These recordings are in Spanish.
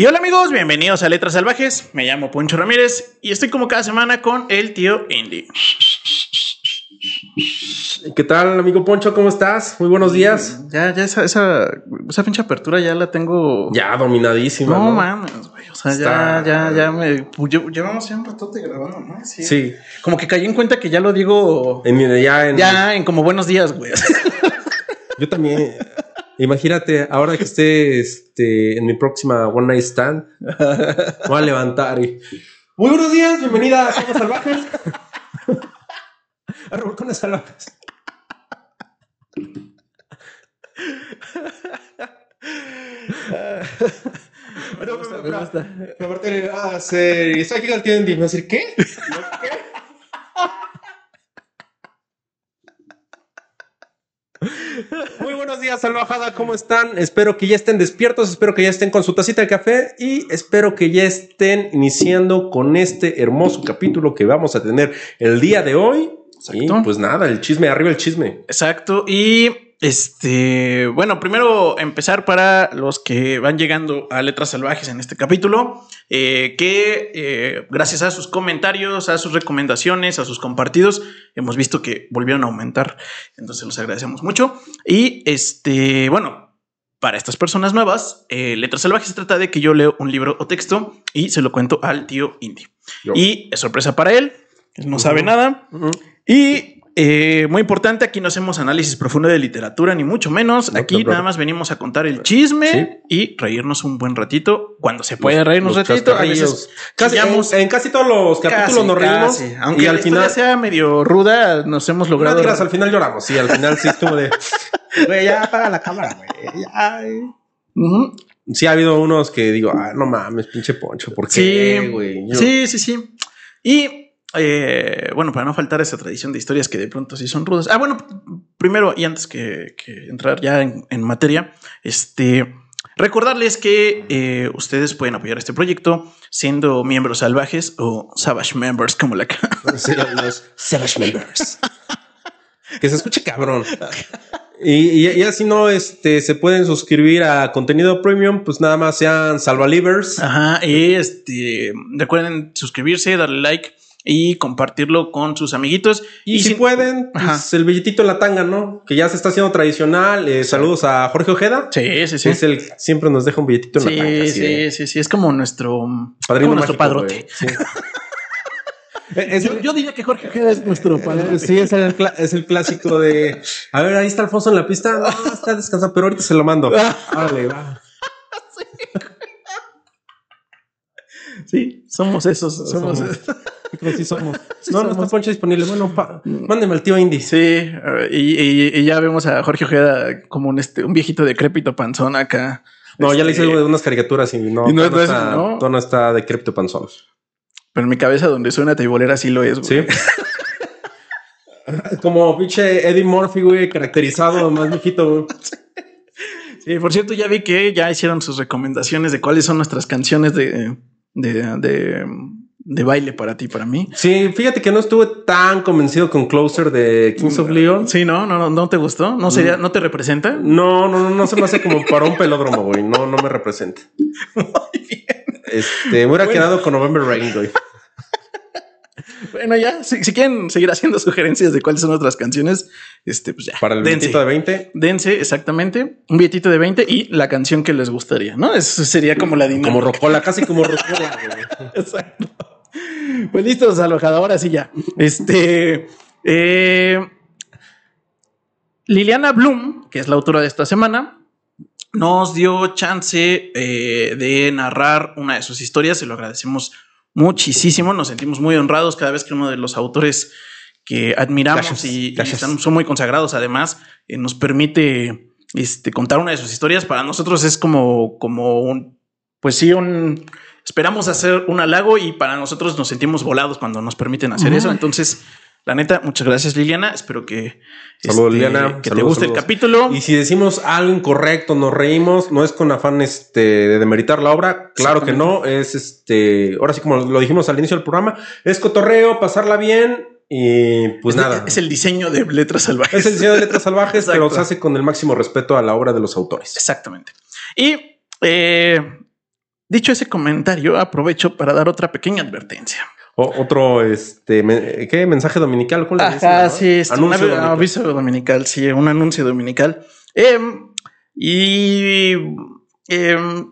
Y hola amigos, bienvenidos a Letras Salvajes. Me llamo Poncho Ramírez y estoy como cada semana con el tío Indy. ¿Qué tal, amigo Poncho? ¿Cómo estás? Muy buenos días. Ya, ya esa, esa, esa pinche apertura ya la tengo. Ya dominadísima. No, ¿no? mames, güey. O sea, Está- ya, ya, ya me. pues, lle- llevamos ya un ratote grabando, ¿no? Sí. Sí. Como que caí en cuenta que ya lo digo. En, ya en, Ya en como buenos días, güey. Yo también. Imagínate, ahora que esté este, en mi próxima One Night Stand, me voy a levantar y. Muy buenos días, bienvenida a Somos Salvajes. a Revolcones Salvajes. Me gusta, me gusta. Aparte, ah, sí, estoy aquí el tío Andy. Me va a decir, ¿qué? Muy buenos días, salvajada. ¿Cómo están? Espero que ya estén despiertos, espero que ya estén con su tacita de café y espero que ya estén iniciando con este hermoso capítulo que vamos a tener el día de hoy. Y pues nada, el chisme, arriba el chisme. Exacto. Y este, bueno, primero empezar para los que van llegando a Letras Salvajes en este capítulo, eh, que eh, gracias a sus comentarios, a sus recomendaciones, a sus compartidos, hemos visto que volvieron a aumentar. Entonces los agradecemos mucho. Y este, bueno, para estas personas nuevas, eh, Letras Salvajes se trata de que yo leo un libro o texto y se lo cuento al tío Indy. Y es sorpresa para él, él no sabe nada. Y eh, muy importante, aquí no hacemos análisis profundo de literatura, ni mucho menos. No, aquí nada más venimos a contar el chisme Sí. y reírnos un buen ratito. Cuando se puede reírnos un ratito, a chascarrillos. veces Casi, en, casi todos los capítulos Casi, nos reímos casi. Aunque y al final sea medio ruda, nos hemos No logrado. al final lloramos. Sí, al final sí estuvo de. Güey, ya apaga la cámara, güey. ya. Sí, ha habido unos que digo, ah, no mames, pinche poncho. ¿Por Sí, güey? Yo- sí, sí, sí. Y eh, bueno, para no faltar esa tradición de historias que de pronto sí son rudas. Ah, bueno, primero y antes que, que entrar ya en, en materia, este recordarles que eh, ustedes pueden apoyar este proyecto siendo miembros salvajes o savage members, como la Sí, los Savage Members. que se escuche cabrón. Y, y, y así no, este, se pueden suscribir a contenido premium, pues nada más sean salvalivers. Ajá, y este recuerden suscribirse, darle like y compartirlo con sus amiguitos. Y, si, pueden, pues el billetito en la tanga, ¿no? Que ya se está haciendo tradicional. Eh, saludos a Jorge Ojeda. Sí, sí, sí. Es el siempre nos deja un billetito en Sí, la tanga. sí, de- sí, sí, es como nuestro Padrino como nuestro mágico, padrote. Sí. Es- Yo, yo diría que Jorge Ojeda es nuestro padrote. Sí, es el, es el clásico de. A ver, ahí está Alfonso en la pista. No, está descansando, pero ahorita se lo mando. Vale, va. Sí, somos esos, somos. Somos. Pero sí somos. Sí no, no somos. está Poncho disponible. Bueno, pa- mándeme al tío Indy. Sí, y, y- y ya vemos a Jorge Ojeda como un, este, un viejito decrépito panzón acá. No, ya le Este, hice unas caricaturas y no, Y no- no, no es- está, no. no está de cripto panzón. Pero en mi cabeza, donde suena teibolera, sí lo es. Sí. güey. Como pinche Eddie Murphy, güey, caracterizado, más viejito, güey. Sí, por cierto, ya vi que ya hicieron sus recomendaciones de cuáles son nuestras canciones de, de, de, de baile para ti, para mí. Sí, fíjate que no estuve tan convencido con Closer de Kings of Leon. Sí, no, no, no, no te gustó, no sería, no te representa. No, no, no, no se me hace como para un pelódromo, güey. No, no me representa. Muy bien. Este, me hubiera Bueno. quedado con November Rain, güey. Bueno, ya, si, si quieren seguir haciendo sugerencias de cuáles son otras canciones, este, pues ya. Para el dense. billetito de 20. Dense, exactamente, un billetito de 20 y la canción que les gustaría, ¿no? Eso sería como la dinámica. Como rocola, casi como rocola, güey. Exacto. Pues listo, salvajada. Ahora sí ya. Este. eh, Liliana Bloom, que es la autora de esta semana, nos dio chance eh, de narrar una de sus historias. Se lo agradecemos muchísimo. Nos sentimos muy honrados cada vez que uno de los autores que admiramos Gracias, y, y gracias. están- son muy consagrados, además, eh, nos permite este, contar una de sus historias. Para nosotros es como, como un, pues sí, un, esperamos hacer un halago y para nosotros nos sentimos volados cuando nos permiten hacer eso. Entonces, la neta, muchas gracias Liliana. Espero que, Saludos, este, Liliana. que te Saludos, guste el capítulo. Y si decimos algo incorrecto, nos reímos, no es con afán este, de demeritar la obra, claro que no, es este, ahora sí como lo dijimos al inicio del programa, es cotorreo, pasarla bien y pues Es- nada. Es el diseño de letras salvajes. Es el diseño de letras salvajes, pero se hace con el máximo respeto a la obra de los autores. Exactamente. Y eh, dicho ese comentario, aprovecho para dar otra pequeña advertencia. O- otro, este, me- ¿qué? Mensaje dominical. ¿Cuál Ajá, no? sí, este, Anuncio dominical. aviso dominical, sí, un anuncio dominical. Em, y em,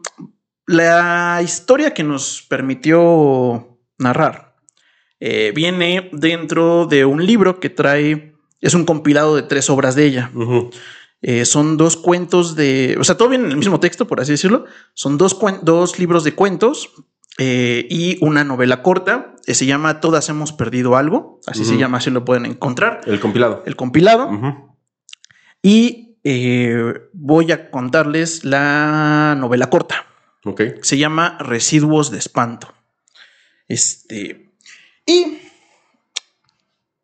la historia que nos permitió narrar eh, viene dentro de un libro que trae, es un compilado de tres obras de ella. Ujú. Eh, son dos cuentos de, o sea, todo viene en el mismo texto, por así decirlo. Son dos, dos libros de cuentos eh, y una novela corta. eh, se llama Todas hemos perdido algo. Así se llama, así lo pueden encontrar. El compilado. El compilado. Y eh, voy a contarles la novela corta. Ok. Se llama Residuos de Espanto. Este. Y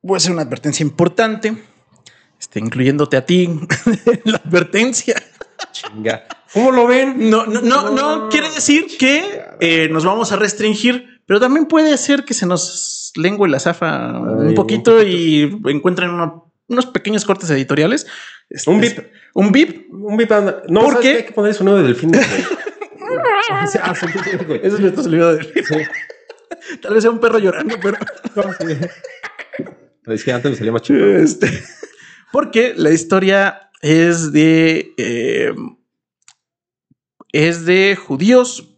voy a hacer una advertencia importante, este, incluyéndote a ti, la advertencia. Chinga. ¿Cómo lo ven? No, no, no, no quiere decir que eh, nos vamos a restringir, pero también puede ser que se nos lengue la zafa un un poquito poquito. y encuentren uno- unos pequeños cortes editoriales. Este, Un bip. Un bip. Un bip anda- No, ¿Por ¿sabes qué? Hay que poner sonido de delfín. Ah, sí. Ese es nuestro sonido de Tal vez sea un perro llorando, pero. No, sí. Decía antes me salía más. Este, porque la historia es de. eh, es de judíos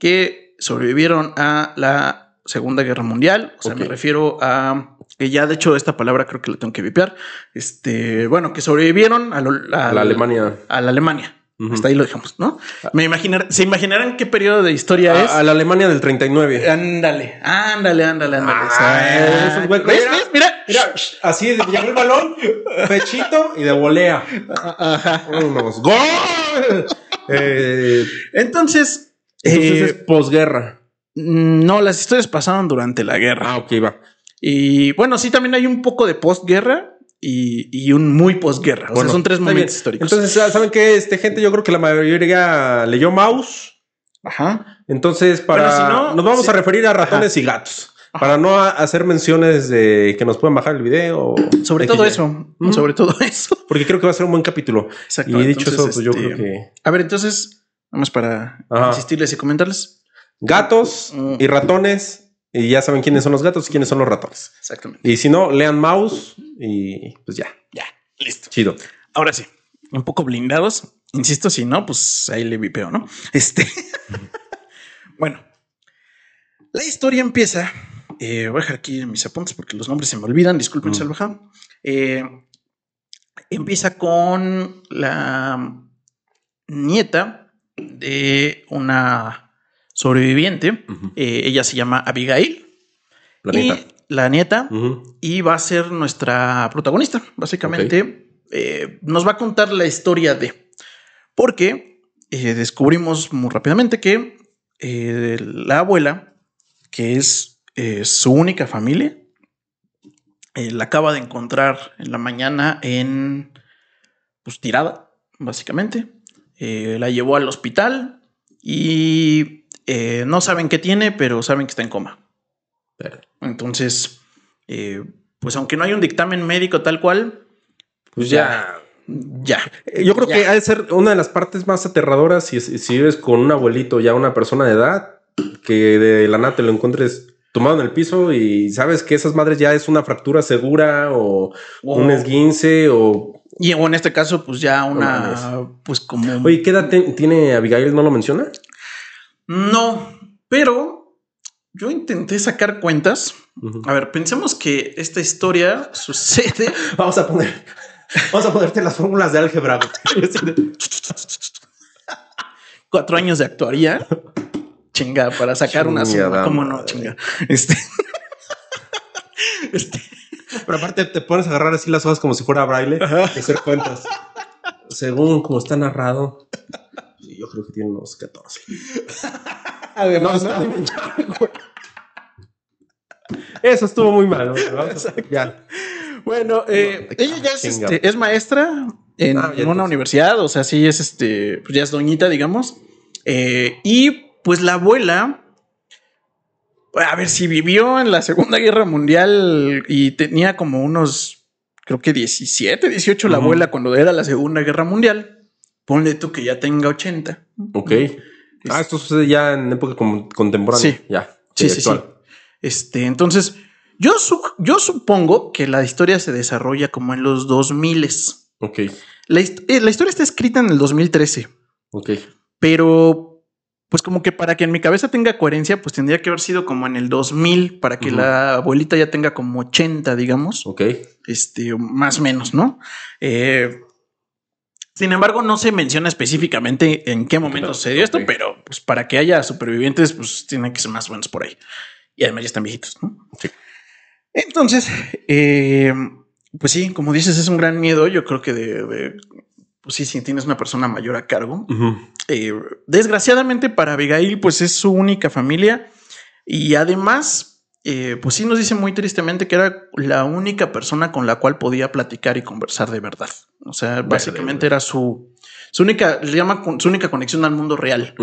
que sobrevivieron a la Segunda Guerra Mundial. O sea, me refiero a. Que ya de hecho esta palabra creo que la tengo que vipear. Este, bueno, que sobrevivieron a, lo- A la Alemania. A la Alemania. Hasta ahí lo dejamos, ¿no? Me imaginar, se imaginarán qué periodo de historia es. A, la Alemania del 39. Ándale, ándale, ándale, ándale. Ah, ¿Ves? mira. ¿Ves? Mira. Mira, así llegó el balón, pechito y de volea. Ajá. Vámonos. ¡Gol! Eh, Entonces, entonces eh, es posguerra. no, las historias pasaron durante la guerra. Ah, ok, va. Y bueno, sí, también hay un poco de postguerra y, y un muy postguerra. O Bueno, sea, son tres momentos bien. históricos. Entonces, ¿saben qué? Este gente, yo creo que la mayoría leyó Mouse. Ajá. Entonces, para. Bueno, si no, nos vamos sí. a referir a ratones y gatos. Para no hacer menciones de que nos pueden bajar el video. Sobre todo eso. Ujú. Sobre todo eso. Porque creo que va a ser un buen capítulo. Exacto. Y dicho Entonces, eso, pues yo este, creo que. A ver, entonces, vamos para Ajá. insistirles y comentarles. Gatos Mm. y ratones. Y ya saben quiénes son los gatos y quiénes son los ratones. Exactamente. Y si no, lean Mouse y pues ya. Ya, listo. Chido. Ahora sí, un poco blindados. Insisto, si no, pues ahí le vipeo, ¿no? Este. bueno, la historia empieza. eh, voy a dejar aquí mis apuntes porque los nombres se me olvidan. Disculpen, Mm. salvaja. Eh, empieza con la nieta de una sobreviviente. Eh, ella se llama Abigail. La y neta. la nieta y va a ser nuestra protagonista. Básicamente, eh, nos va a contar la historia de. Porque eh, descubrimos muy rápidamente que eh, la abuela, que es su única familia, la acaba de encontrar en la mañana en. Pues tirada, básicamente. La llevó al hospital y eh, no saben qué tiene, pero saben que está en coma. Pero, Entonces, eh, pues aunque no hay un dictamen médico tal cual, Pues ya. ya. Eh, Yo creo Ya. que ha de ser una de las partes más aterradoras si, si vives con un abuelito, ya una persona de edad, que de la nada te lo encuentres tomado en el piso y sabes que esas madres ya es una fractura segura o un esguince o... Y en este caso, pues ya una, pues como... Oye, ¿qué edad tiene Abigail? ¿No lo menciona? No, pero yo intenté sacar cuentas. A ver, pensemos que esta historia sucede... Vamos a poner... Vamos a ponerte las fórmulas de álgebra. cuatro años de actuaría. Chinga, para sacar una suma. ¿Cómo no? Chinga. Este... este... Pero aparte te pones a agarrar así las hojas como si fuera braille y hacer cuentas. Según como está narrado, yo creo que tiene unos 14. Además, No, ¿no? está- Eso estuvo muy mal. Bueno, eh, ella ya es, este, es maestra en, Ah, en una universidad, o sea, sí es este, pues ya es doñita, digamos. Eh, y pues la abuela, a ver, si vivió en la Segunda Guerra Mundial y tenía como unos, creo que 17, 18 la abuela cuando era la Segunda Guerra Mundial, ponle tú que ya tenga 80. Ok. Ah, esto sucede ya en época con- contemporánea. Sí. Ya. Sí, sí, sí. Este, entonces, yo, su- yo supongo que la historia se desarrolla como en los 2000. Ok, La, hist- eh, la historia está escrita en el 2013, ok. pero pues como que para que en mi cabeza tenga coherencia, pues tendría que haber sido como en el 2000 para que la abuelita ya tenga como 80, digamos, Ok. este, más o menos, ¿no? Eh, sin embargo, no se menciona específicamente en qué momento Claro, sucedió esto, ok. pero pues para que haya supervivientes, pues tienen que ser más o menos por ahí. Y además ya están viejitos, ¿no? Sí. Entonces, eh, pues sí, como dices, es un gran miedo. Yo creo que de, de- pues sí, si tienes una persona mayor a cargo. Eh, desgraciadamente para Abigail, pues es su única familia. Y además, eh, pues sí nos dice muy tristemente que era la única persona con la cual podía platicar y conversar de verdad. O sea, básicamente era su, su única, le llama su única conexión al mundo real.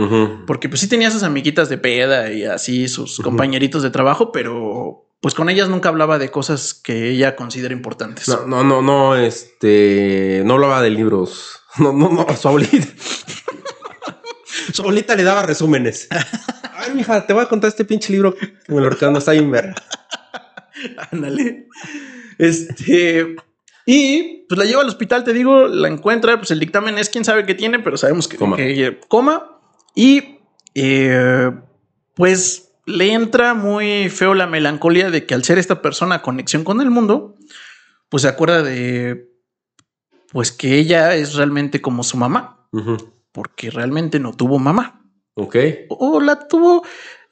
Porque pues sí tenía sus amiguitas de peda y así sus compañeritos de trabajo, pero pues con ellas nunca hablaba de cosas que ella considera importantes. No, no, no, no, este, no hablaba de libros. No, no, no, su abuelita. su abuelita le daba resúmenes. Ay, mija, te voy a contar este pinche libro que me lo recomendó, está bien ver. Ándale. Este. Y pues la lleva al hospital, te digo, la encuentra, pues el dictamen es quién sabe qué tiene, pero sabemos que Coma. que coma. Y eh, pues le entra muy feo la melancolía de que al ser esta persona conexión con el mundo, pues se acuerda de pues que ella es realmente como su mamá, porque realmente no tuvo mamá. Ok. O la tuvo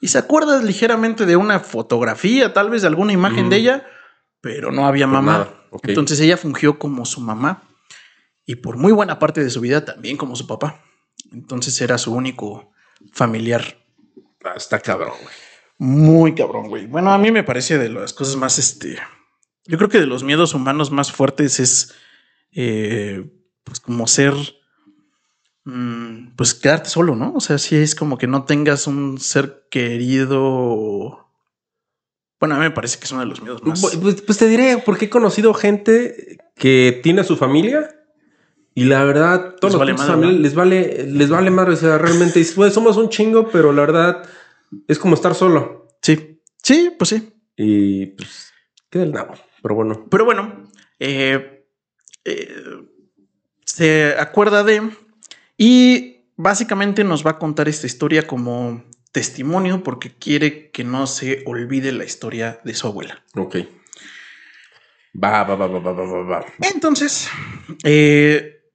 y se acuerda ligeramente de una fotografía, tal vez de alguna imagen Mm. de ella, pero no había Pues mamá. Entonces ella fungió como su mamá y por muy buena parte de su vida también como su papá. Entonces era su único familiar. Ah, está cabrón, güey. Muy cabrón, güey. Bueno, a mí me parece de las cosas más, este, yo creo que de los miedos humanos más fuertes es, eh, pues como ser, mm, pues quedarte solo, ¿no? O sea, sí es como que no tengas un ser querido. Bueno, a mí me parece que es uno de los miedos más. Pues, pues te diré, porque he conocido gente que tiene a su familia y la verdad, todos Les los vale madre, familia- ¿no? les vale, les vale madre. O sea, realmente "Pues, somos un chingo, pero la verdad es como estar solo. Sí, sí, pues sí. Y pues queda el nabo. Pero bueno. Pero bueno, eh, eh, se acuerda de y básicamente nos va a contar esta historia como testimonio porque quiere que no se olvide la historia de su abuela. Ok. Va, va, va, va, va, va, va, va. Entonces, eh,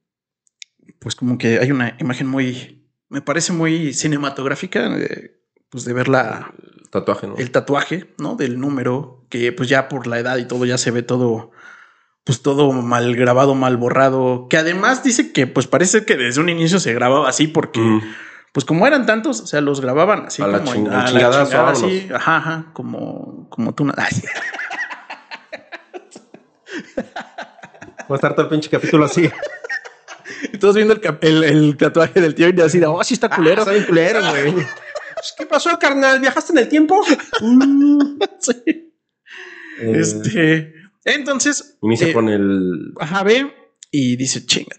pues como que hay una imagen muy, me parece muy cinematográfica, eh, pues de ver la, Tatuaje, ¿no? el tatuaje, ¿no? Del número, que pues ya por la edad y todo ya se ve todo, pues todo mal grabado, mal borrado, que además dice que pues parece que desde un inicio se grababa así porque Mm. pues como eran tantos, o sea, los grababan así A la como ching- la chingadazo, chingada, así, ajá, ajá, como, como tú. Ay, Va a estar todo el pinche capítulo así. y todos viendo el, cap- el, el tatuaje del tío y así de, oh, sí está culero. Ah, está bien culero, güey. Pues, ¿Qué pasó, carnal? ¿Viajaste en el tiempo? Mm. Sí. Eh, Este, entonces, Inicia eh, con el. Ajá, ve y dice, chinga,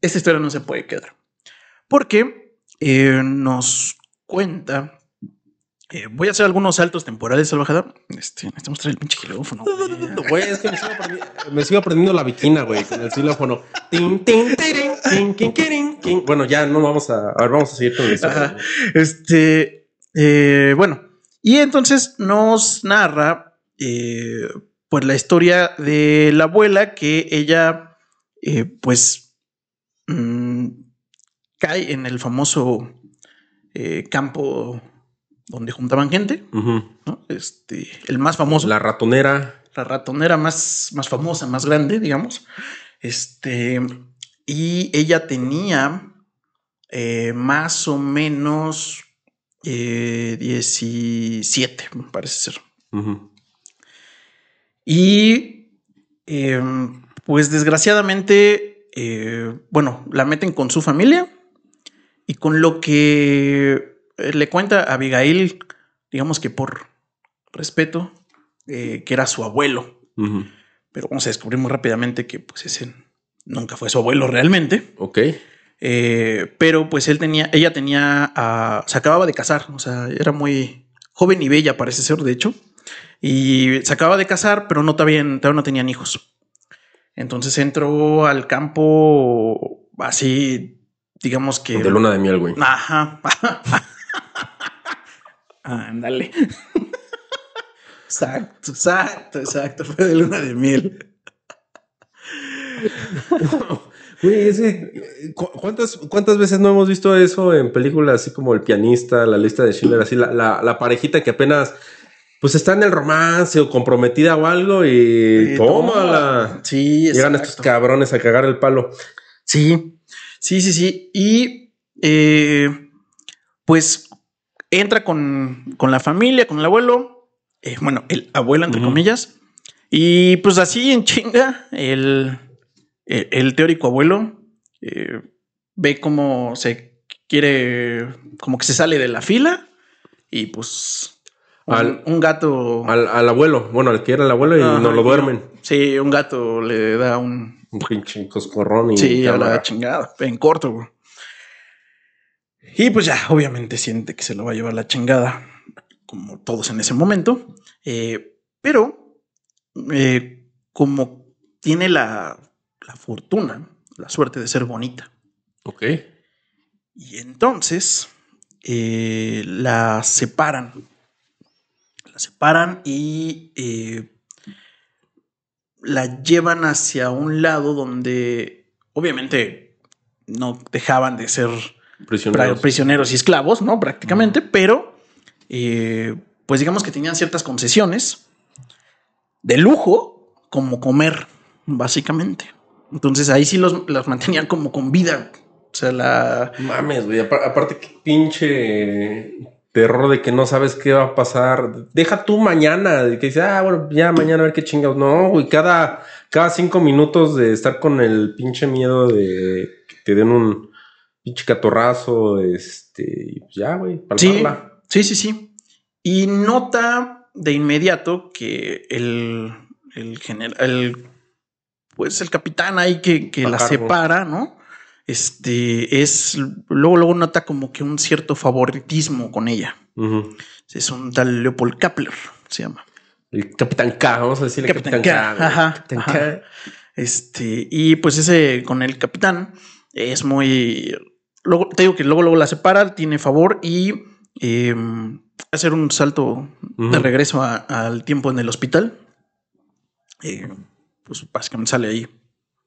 esta historia no se puede quedar. Porque eh, nos cuenta, eh, voy a hacer algunos saltos temporales, salvajada. Este, necesitamos traer el pinche kilófono. güey. Es que me sigo, aprendi- me sigo aprendiendo la viquina, güey, con el xilófono. Tin, tin, tirin, tin, kin, kirin, kin. Bueno, ya no vamos a. A ver, vamos a seguir con. Ajá. Este, bueno, y entonces nos narra, eh, pues la historia de la abuela que ella, eh, pues, mm, cae en el famoso eh, campo donde juntaban gente. Este, el más famoso, la, La ratonera. ratonera más, más famosa, más grande, digamos. Este, y ella tenía eh, más o menos eh, 17, me parece ser. Ujú. Y eh, pues desgraciadamente, eh, bueno, la meten con su familia y con lo que eh, le cuenta a Abigail, digamos que por respeto, eh, que era su abuelo. Pero vamos a descubrir muy rápidamente que pues ese nunca fue su abuelo realmente. Ok. Eh, pero pues él tenía, ella tenía, se acababa de casar, o sea, era muy joven y bella, parece ser, de hecho. Y se acababa de casar, pero no todavía, todavía no tenían hijos. Entonces entró al campo así, digamos que. De luna de miel, güey. Ajá. Ándale. exacto, exacto, exacto. Fue de luna de miel. Güey, ese, ¿cu- ¿cuántas, ¿cuántas veces no hemos visto eso en películas así como El pianista, La lista de Schindler, así la, la, la parejita que apenas pues está en el romance o comprometida o algo y Sí, tómala. Sí, Llegan estos cabrones a cagar el palo. Sí, sí, sí, sí. Y eh, pues entra con, con la familia, con el abuelo, eh, bueno, el abuelo, entre comillas, y pues así en chinga, el, el, el teórico abuelo eh, ve cómo se quiere, como que se sale de la fila y pues Al- un gato... Al, al abuelo, bueno, al que era el abuelo y Ajá, no lo duermen. Sí, un gato le da un, Un pinche coscorrón y Sí, a la chingada, en corto, güey. Y pues ya, obviamente siente que se lo va a llevar la chingada, como todos en ese momento. Eh, pero, eh, como tiene la, la fortuna, la suerte de ser bonita, Ok. y entonces eh, la separan. La separan y eh, la llevan hacia un lado donde obviamente no dejaban de ser Prisioneros. y esclavos, ¿no? Prácticamente, pero eh, pues digamos que tenían ciertas concesiones de lujo, como comer, básicamente. Entonces ahí sí los, las mantenían como con vida. O sea, la, Mames, güey. apar- Aparte, qué pinche terror de que no sabes qué va a pasar. Deja tú mañana, de que dices, ah, bueno, ya mañana a ver qué chingados. No, güey, cada, cada cinco minutos de estar con el pinche miedo de que te den un pinche catorrazo, este, ya, güey, Sí, palparla. sí, sí, sí. Y nota de inmediato que el, el general, el, pues el capitán ahí que, que la separa, ¿no? Este es luego, luego nota como que un cierto favoritismo con ella. Es un tal Leopold Kapler, se llama. El Capitán K, vamos a decirle Capitán Capitán, K, K. ajá, Capitán ajá. K. Este, y pues ese con el capitán es muy. Luego, te digo que luego, luego la separa, tiene favor y eh, hacer un salto de regreso a- al tiempo en el hospital. Eh, pues básicamente sale ahí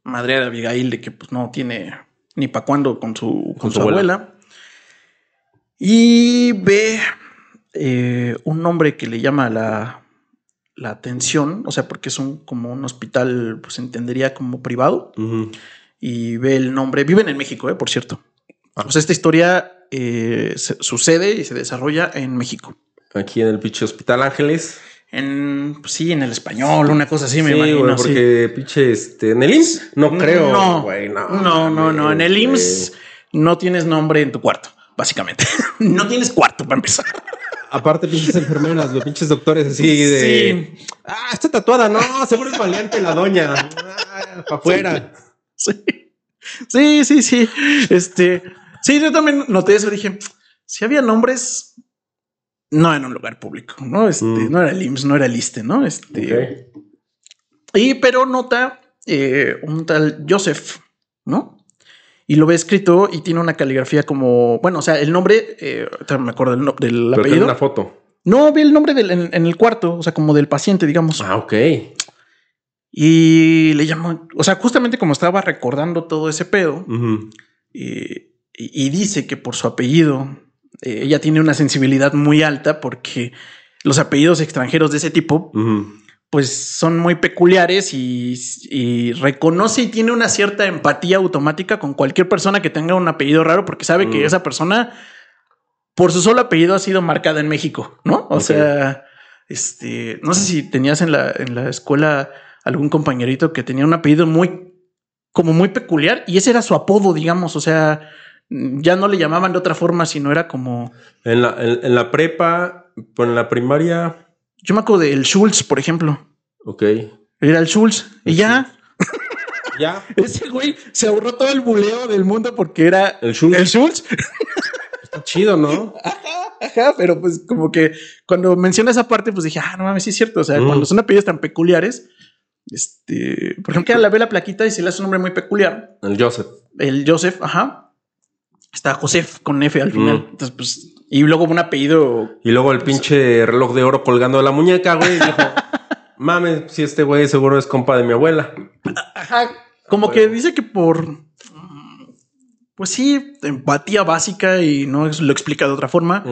madre de Abigail de que pues no tiene ni para cuándo con su, con su su abuela. Y ve eh, un hombre que le llama la, la atención, o sea, porque es un como un hospital, pues entendería como privado, y ve el nombre, viven en México, eh, por cierto. Ah. O sea, esta historia eh, se- sucede y se desarrolla en México. Aquí en el pinche Hospital Ángeles. En, pues, sí, en el español, una cosa así, me Sí, imagino. sí. porque pinche este, en el IMSS no creo, No, no, no, no, no. En el IMSS no tienes nombre en tu cuarto, básicamente. no tienes cuarto para empezar. Aparte, pinches enfermeras, los pinches doctores así de. Ah, está tatuada, no, seguro es valiente la doña. Ah, pa' afuera. Sí. Sí, sí, sí. Este, sí, yo también noté eso. Dije, si había nombres, no en un lugar público, no? Este, Mm. no era el IMSS, no era el ISTE, ¿no? Este, y pero nota eh, un tal Joseph, ¿no? Y lo ve escrito y tiene una caligrafía como, bueno, o sea, el nombre, eh, me acuerdo del, no- del Pero apellido. una foto. No, vi el nombre del, en, en el cuarto, o sea, como del paciente, digamos. Ah, ok. Y le llamó, o sea, justamente como estaba recordando todo ese pedo, eh, y, y dice que por su apellido, eh, ella tiene una sensibilidad muy alta porque los apellidos extranjeros de ese tipo, pues son muy peculiares y, y reconoce y tiene una cierta empatía automática con cualquier persona que tenga un apellido raro porque sabe que esa persona, por su solo apellido, ha sido marcada en México, ¿no? O sea, este, no sé si tenías en la, en la escuela algún compañerito que tenía un apellido muy, como muy peculiar y ese era su apodo, digamos, o sea, ya no le llamaban de otra forma, sino era como, En la, en, en la prepa, en la primaria. yo me acuerdo del Schultz, por ejemplo, Ok. era el Schultz y ya. Ya. Ese güey se ahorró todo el buleo del mundo porque era El Schultz. el Schultz. Está chido, ¿no? Ajá, pero pues como que cuando menciona esa parte, pues dije, ah, no mames, sí es cierto. O sea, Mm. cuando son apellidos tan peculiares, este, por ejemplo, la ve la plaquita y se le hace un nombre muy peculiar. El Joseph. El Joseph, ajá. Está Joseph con F al final. Mm. Entonces, pues, y luego un apellido. Y luego el pinche reloj de oro colgando de la muñeca, güey. y dijo, mames, si este güey seguro es compa de mi abuela. Ajá. Como que dice que por. mm, Pues sí, empatía básica y no es- lo explica de otra forma.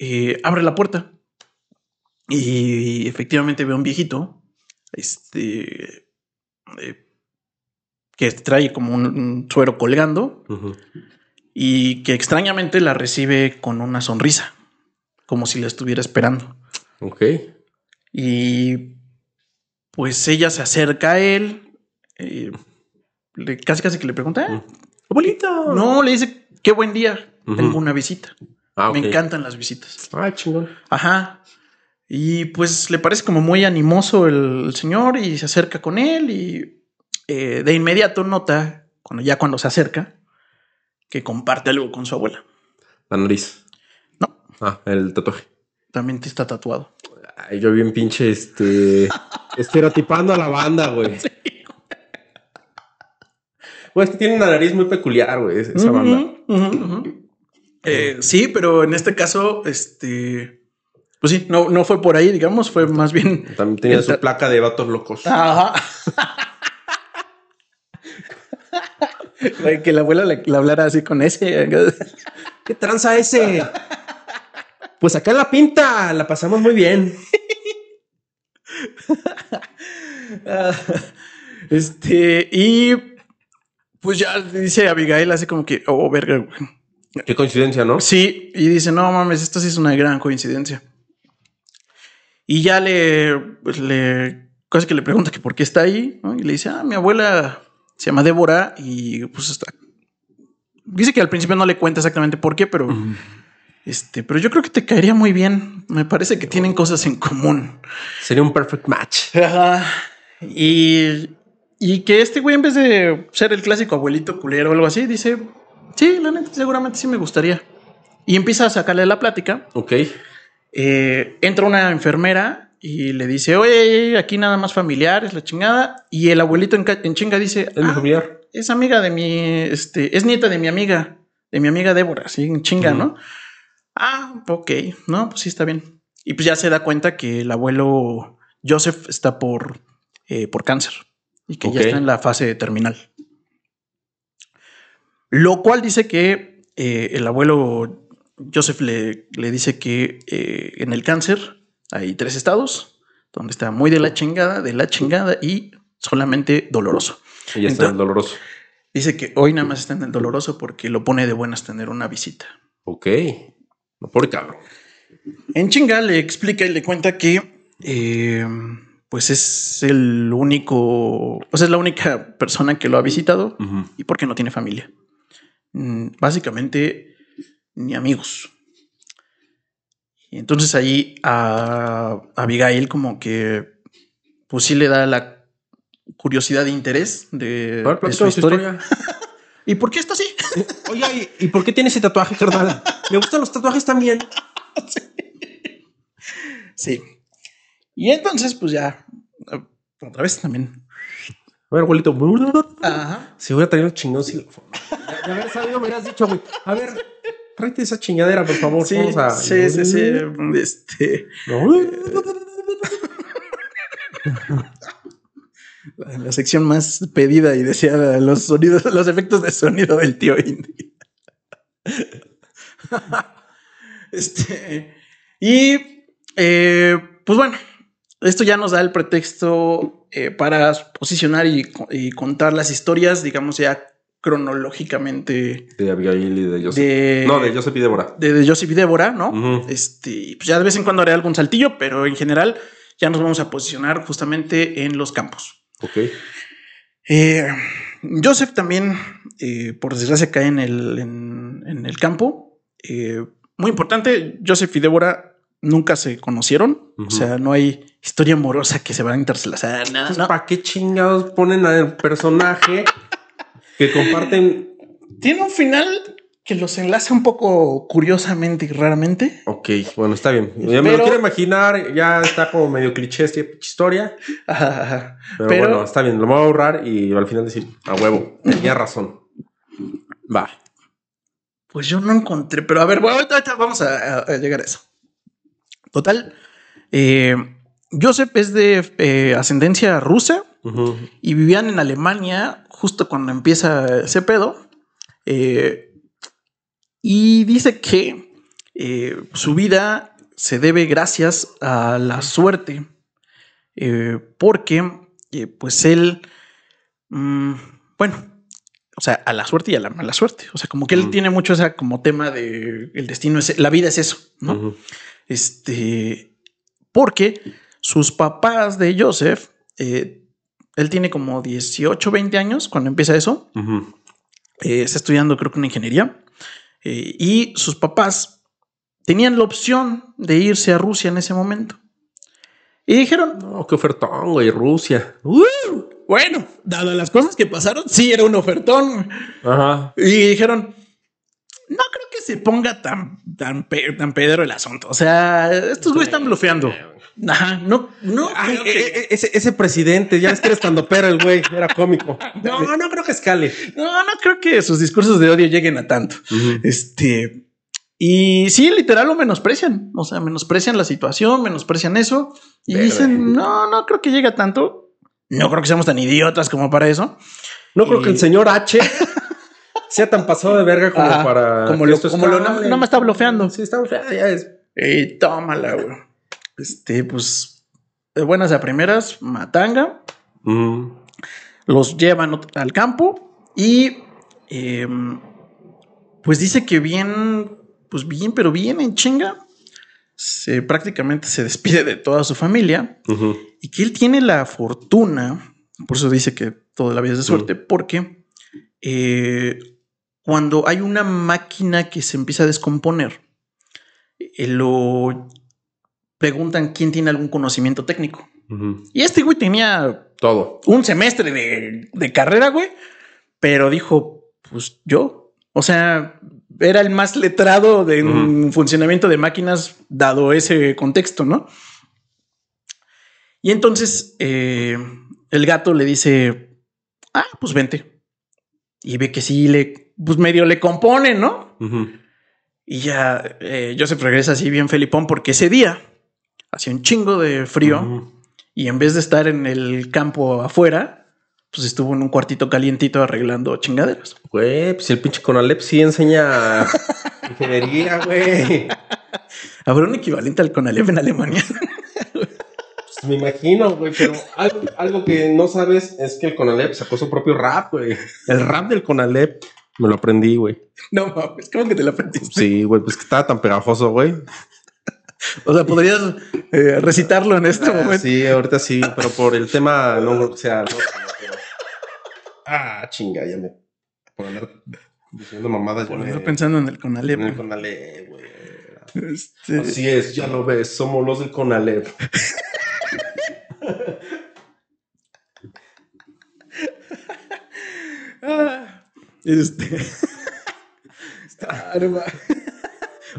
Eh, abre la puerta y efectivamente ve a un viejito este eh, que trae como un, un suero colgando Ujú. Y que extrañamente la recibe con una sonrisa como si la estuviera esperando Ok. y pues ella se acerca a él eh, le- casi casi que le pregunta "Ah, Abuelito. no le dice qué buen día tengo una visita Ah, me encantan las visitas Ah, chingón. Ajá. Y pues le parece como muy animoso el, el señor y se acerca con él y eh, de inmediato nota, cuando ya cuando se acerca, que comparte algo con su abuela. La nariz. No, Ah, el tatuaje. también te está tatuado. Ay, yo bien pinche, este... estereotipando a la banda, güey. Güey, es que tiene una nariz muy peculiar, güey, esa banda. Eh, sí, pero en este caso, este, pues sí, no, no fue por ahí, digamos, fue más bien. También tenía su placa de vatos locos. Ajá. Güey, que la abuela le, le hablara así con ese. ¿Qué tranza ese? Pues acá en la pinta la pasamos muy bien. Este, y pues ya dice Abigail así como que, oh, verga. güey. Qué coincidencia, ¿no? Sí, y dice, no mames, esto sí es una gran coincidencia. Y ya le, pues, le, casi que le pregunta que por qué está ahí, ¿no? Y le dice, ah, mi abuela se llama Débora y pues está. Dice que al principio no le cuenta exactamente por qué, pero este, pero yo creo que te caería muy bien. Me parece que tienen cosas en común. Sería un perfect match. Ajá. Y, y que este güey, en vez de ser el clásico abuelito culero o algo así, dice: Sí, la neta, seguramente sí me gustaría. Y empieza a sacarle la plática. Ok. Eh, entra una enfermera y le dice: Oye, aquí nada más familiares, la chingada. Y el abuelito en, chinga dice: Es mi "Ah, familiar. es amiga de mi, este, es nieta de mi amiga, de mi amiga Débora, así en chinga. ¿no? Ah, ok, no, pues sí está bien. Y pues ya se da cuenta que el abuelo Joseph está por, eh, por cáncer y que ya está en la fase terminal. Lo cual dice que eh, el abuelo Joseph le, le dice que eh, en el cáncer hay tres estados, donde está muy de la chingada, de la chingada y solamente doloroso. Y ya está Entonces- el doloroso. Dice que hoy nada más está en el doloroso porque lo pone de buenas tener una visita. Ok. No, pobre cabrón. En chinga le explica y le cuenta que eh, pues es el único, o sea, es la única persona que lo ha visitado y porque no tiene familia. Mm, Básicamente ni amigos. Y entonces ahí a Abigail como que pues sí le da la curiosidad e interés de, A ver, de su historia. ¿Y por qué está así? Oye, ¿y- ¿y por qué tiene ese tatuaje, carnal? Me gustan los tatuajes también. Sí. Y entonces, pues ya, otra vez también. A ver, abuelito. Ajá. Se hubiera traído el chingón. De haber sabido, me hubieras dicho, güey. A ver, tráete esa chingadera, por favor. Sí, Vamos a- sí, sí, sí. Este, la, la sección más pedida y deseada, los sonidos, los efectos de sonido del tío Indy. Este, y eh, pues bueno, esto ya nos da el pretexto eh, para posicionar y, y contar las historias, digamos ya cronológicamente De Abigail y de Joseph. de, No, de Joseph y Débora. de, de Joseph y Débora, ¿no? Este, pues ya de vez en cuando haré algún saltillo, pero en general ya nos vamos a posicionar justamente en los campos. Ok. Eh, Joseph también, eh, por desgracia, cae en el, en, en el campo. Eh, muy importante, Joseph y Débora nunca se conocieron. O sea, no hay historia amorosa que se van a intercelar, nada. Entonces, no. ¿para qué chingados ponen al personaje que comparten? Tiene un final que los enlaza un poco curiosamente y raramente. Ok, bueno, está bien. Ya me lo quiero imaginar, ya está como medio cliché esta historia. Ajá, ajá. Pero, Pero- bueno, está bien, lo voy a ahorrar y al final decir, a huevo, tenía razón. Va. Pues yo no encontré, pero a ver, bueno, ahorita, ahorita vamos a llegar a eso. Total, eh, Joseph es de eh, ascendencia rusa Y vivían en Alemania justo cuando empieza ese pedo. Eh, y dice que eh, su vida se debe gracias a la suerte, eh, porque pues él, mm, bueno, o sea, a la suerte y a la mala suerte. O sea, como que él tiene mucho esa como tema de el destino, es, la vida es eso, ¿no? Este, porque sus papás de Joseph, eh, él tiene como 18, 20 años cuando empieza eso. Eh, está estudiando, creo que una ingeniería. eh, y sus papás tenían la opción de irse a Rusia en ese momento. Y dijeron, No, qué ofertón, güey, Rusia. "Uh, bueno, dadas las cosas que pasaron, sí era un ofertón. Ajá. Y dijeron, no creo que se ponga tan, tan, pe- tan pedero el asunto. O sea, estos güeyes están blofeando. Ajá, no, no. Ay, que- eh, eh, ese, ese presidente, ya ves que era estando pero el güey, era cómico. No, no creo que escale. No, no creo que sus discursos de odio lleguen a tanto. Este. Y sí, literal lo menosprecian. O sea, menosprecian la situación, menosprecian eso. Y Verde. dicen, no, no creo que llegue a tanto. No creo que seamos tan idiotas como para eso. No creo que el señor H sea tan pasado de verga como para. como lo- como no me está blofeando. Sí, está blofeando, ya es. Y tómala, güey. Este, pues, de buenas a primeras, matanga. Ujú. los llevan al campo y em, pues dice que bien, pues bien, pero bien en chinga, se prácticamente se despide de toda su familia y que él tiene la fortuna, por eso dice que toda la vida es de suerte, porque eh, cuando hay una máquina que se empieza a descomponer, eh, lo preguntan quién tiene algún conocimiento técnico. Y este güey tenía Todo. un semestre de, de carrera, güey, pero dijo, pues yo, o sea, era el más letrado de un funcionamiento de máquinas dado ese contexto, ¿no? Y entonces eh, el gato le dice, ah, pues vente. Y ve que sí le, pues medio le compone, ¿no? Y ya eh, Joseph regresa así bien felipón porque ese día hacía un chingo de frío. Y en vez de estar en el campo afuera, pues estuvo en un cuartito calientito arreglando chingaderas. Güey, pues el pinche Conalep sí enseña ingeniería, güey. ¿Habrá un equivalente al Conalep en Alemania? Pues me imagino, güey, pero algo, algo que no sabes es que el Conalep sacó su propio rap, güey. El rap del Conalep me lo aprendí, güey. no mames, ¿cómo que te la aprendiste? Sí, güey, pues que estaba tan pegajoso, güey. O sea, podrías eh, recitarlo en este Ah, momento. Sí, ahorita sí, pero por el tema no que sea. no, Ah, chinga, ya me. Por andar diciendo mamadas, Por me- pensando en el Conalep. en el Conalep, güey. Este, Así es, ya lo ves, somos los del Conalep. ah, este. Ah, no ma-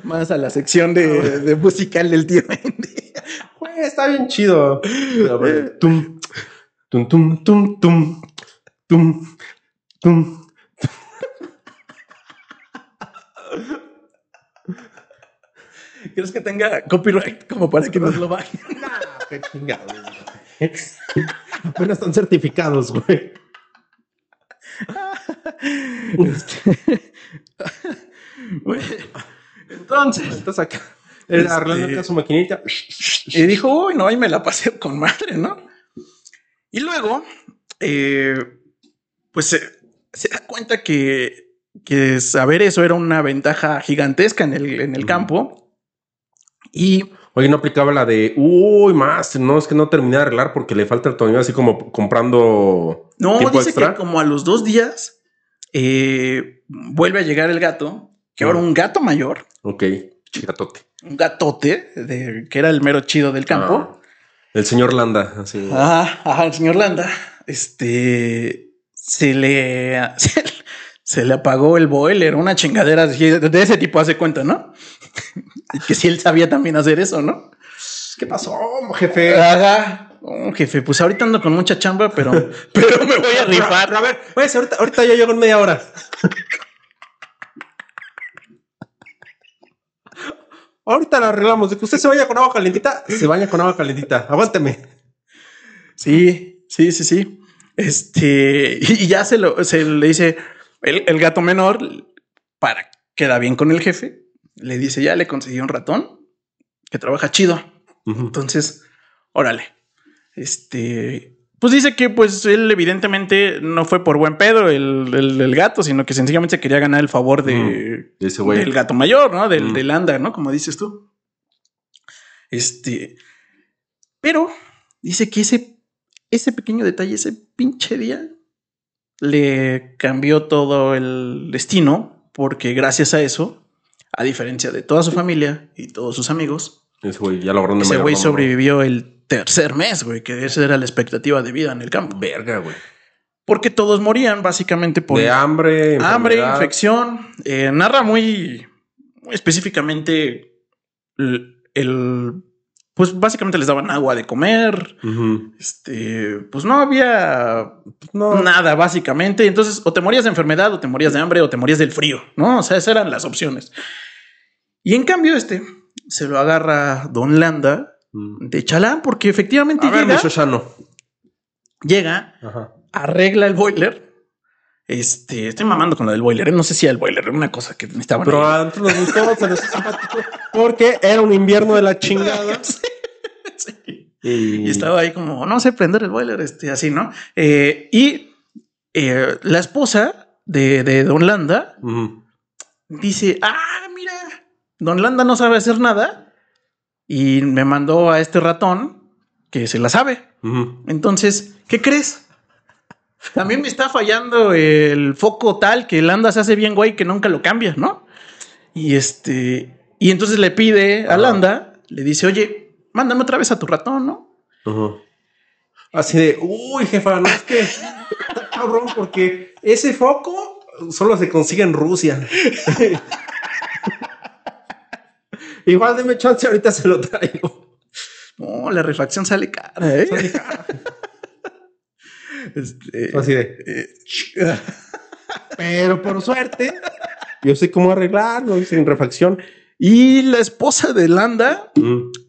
Más a la sección de, de musical del tío. Güey, está bien chido. A ver, tum, tum, tum, tum, tum, tum, tum. ¿Quieres que tenga copyright como para que nos lo bajen? Qué chingado. güey. Apenas están certificados, güey. Este, bueno, Entonces, Estás acá. Arreglando Este- acá su maquinita. y dijo, uy, no, ahí me la pasé con madre, ¿no? Y luego, eh, pues se, se da cuenta que, que saber eso era una ventaja gigantesca en el, en el campo. Y Oye, no aplicaba la de, uy, más, no, es que no terminé de arreglar porque le falta el tornillo, así como comprando no, tiempo dice extra. que como a los dos días eh, vuelve a llegar el gato, que ahora un gato mayor, Ok, chigatote. un gatote de, que era el mero chido del campo. Ah, el señor Landa, así. Ajá, ajá, el señor Landa, este, se le, se, le apagó el boiler, una chingadera de, de ese tipo hace cuenta, ¿no? que si él sabía también hacer eso, ¿no? ¿Qué pasó, jefe? Ajá. Oh, jefe, pues ahorita ando con mucha chamba, pero, pero me voy a rifar. a ver, pues ahorita, ahorita ya llego en media hora. ahorita lo arreglamos. De que usted se vaya con agua calentita, se baña con agua calentita. Aguánteme. Sí, sí, sí, sí. Este, y ya se lo, se le dice el, el gato menor para queda bien con el jefe. Le dice, ya le conseguí un ratón que trabaja chido. Entonces, órale. Este, pues dice que pues él evidentemente no fue por buen pedo el, el, gato, sino que sencillamente quería ganar el favor de, ese güey. del gato mayor, ¿no? Del, del anda, ¿no? Como dices tú. Este, pero dice que ese, ese pequeño detalle, ese pinche día, le cambió todo el destino, porque gracias a eso, a diferencia de toda su familia y todos sus amigos, ese güey ya lograron Ese güey sobrevivió el tercer mes, güey, que esa era la expectativa de vida en el campo. Verga, güey. Porque todos morían básicamente por... De hambre. Hambre, infección. Eh, narra muy, muy específicamente el, Pues básicamente les daban agua de comer. Este... Pues no había nada, básicamente. Entonces, o te morías de enfermedad, o te morías de hambre, o te morías del frío, ¿no? O sea, esas eran las opciones. Y en cambio, este se lo agarra Don Landa. De Chalán, porque efectivamente llega. Llega, arregla el boiler. Este, estoy mamando con lo del boiler. ¿eh? No sé si el boiler era una cosa que necesitaba. Pero a nosotros nos gustó, se nos simpático. Porque era un invierno de la chingada. Y... estaba ahí como, no sé prender el boiler, este, así, ¿no? Eh, y eh, la esposa de, Don Landa dice: Ah, mira, Don Landa no sabe hacer nada y me mandó a este ratón que se la sabe. Entonces, ¿qué crees? También me está fallando el foco tal que Landa se hace bien güey que nunca lo cambia, ¿no? Y este, y entonces le pide a Landa, le dice, oye, mándame otra vez a tu ratón, ¿no? Así de, uy, jefa, no es que cabrón, porque ese foco solo se consigue en Rusia. Igual deme chance, ahorita se lo traigo. No, la refacción sale cara, ¿eh? Sale cara. este, Así de. Eh, pero por suerte, yo sé cómo arreglarlo sin refacción. Y la esposa de Landa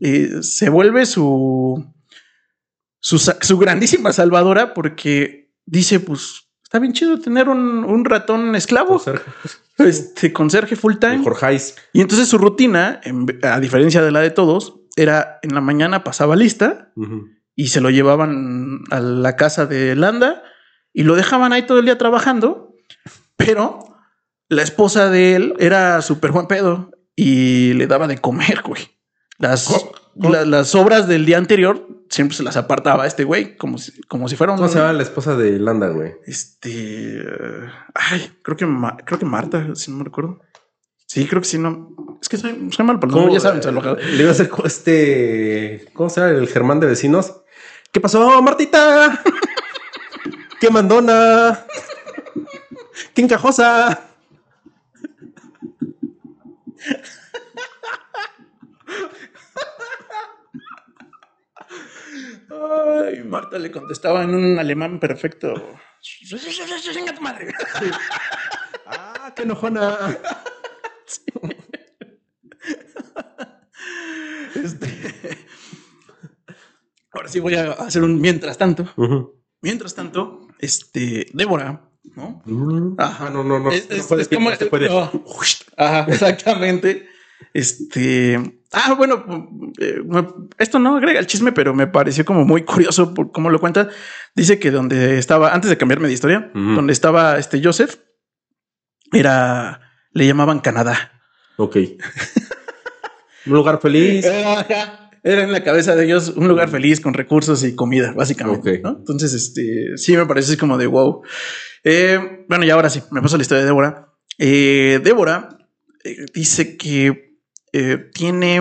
eh, se vuelve su, su, su grandísima salvadora porque dice: Pues está bien chido tener un, un ratón esclavo. Este conserje full time. Y entonces su rutina, a diferencia de la de todos, era en la mañana pasaba lista y se lo llevaban a la casa de Landa y lo dejaban ahí todo el día trabajando. Pero la esposa de él era súper buen pedo y le daba de comer, güey. Las, las obras del día anterior siempre se las apartaba a este güey, como si, como si fuera un. ¿Cómo se llama la esposa de Landa, güey? Este. ay, creo que, creo que Marta, si no me recuerdo. Sí, creo que sí, no. Es que soy, soy mal, pero ya saben, se Le iba a hacer este. ¿Cómo se llama? El Germán de vecinos. ¿Qué pasó, Martita? ¿Qué mandona? ¿Qué encajosa? Ay, Marta le contestaba en un alemán perfecto. Venga tu madre. ah, qué enojona. Este, ahora sí voy a hacer un mientras tanto. Mientras tanto, este, Débora, ¿no? Ajá, no, no, no. Es, como, Ajá, exactamente. Este, ah, bueno, eh, esto no agrega el chisme, pero me pareció como muy curioso por cómo lo cuenta. Dice que donde estaba, antes de cambiarme de historia, donde estaba este Joseph, era, le llamaban Canadá. Ok. un lugar feliz. Era, en la cabeza de ellos un lugar feliz con recursos y comida, básicamente. Entonces, este, sí me parece como de wow. Eh, bueno, y ahora sí, me paso la historia de Débora. Eh, Débora dice que eh, tiene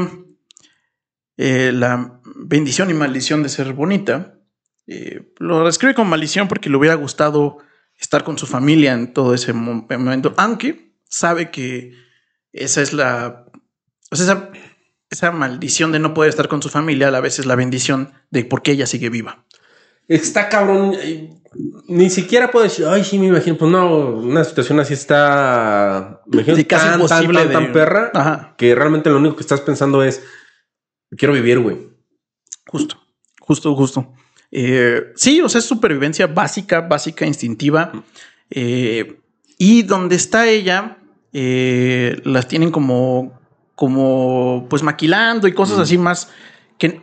eh, la bendición y maldición de ser bonita. Eh, lo describe como maldición porque le hubiera gustado estar con su familia en todo ese mo- momento, aunque sabe que esa es la... esa, esa maldición de no poder estar con su familia a la vez es la bendición de por qué ella sigue viva. Está cabrón. eh, Ni siquiera puedo decir, ay, sí, me imagino. Pues no, una situación así está. Me imagino Sí, casi tan, imposible tan, tan, de- tan perra Ajá. que realmente lo único que estás pensando es, quiero vivir, güey. Justo, justo, justo. Eh, sí, o sea, es supervivencia básica, básica, instintiva. Eh, y donde está ella, eh, las tienen como, como, pues maquilando y cosas así más. Que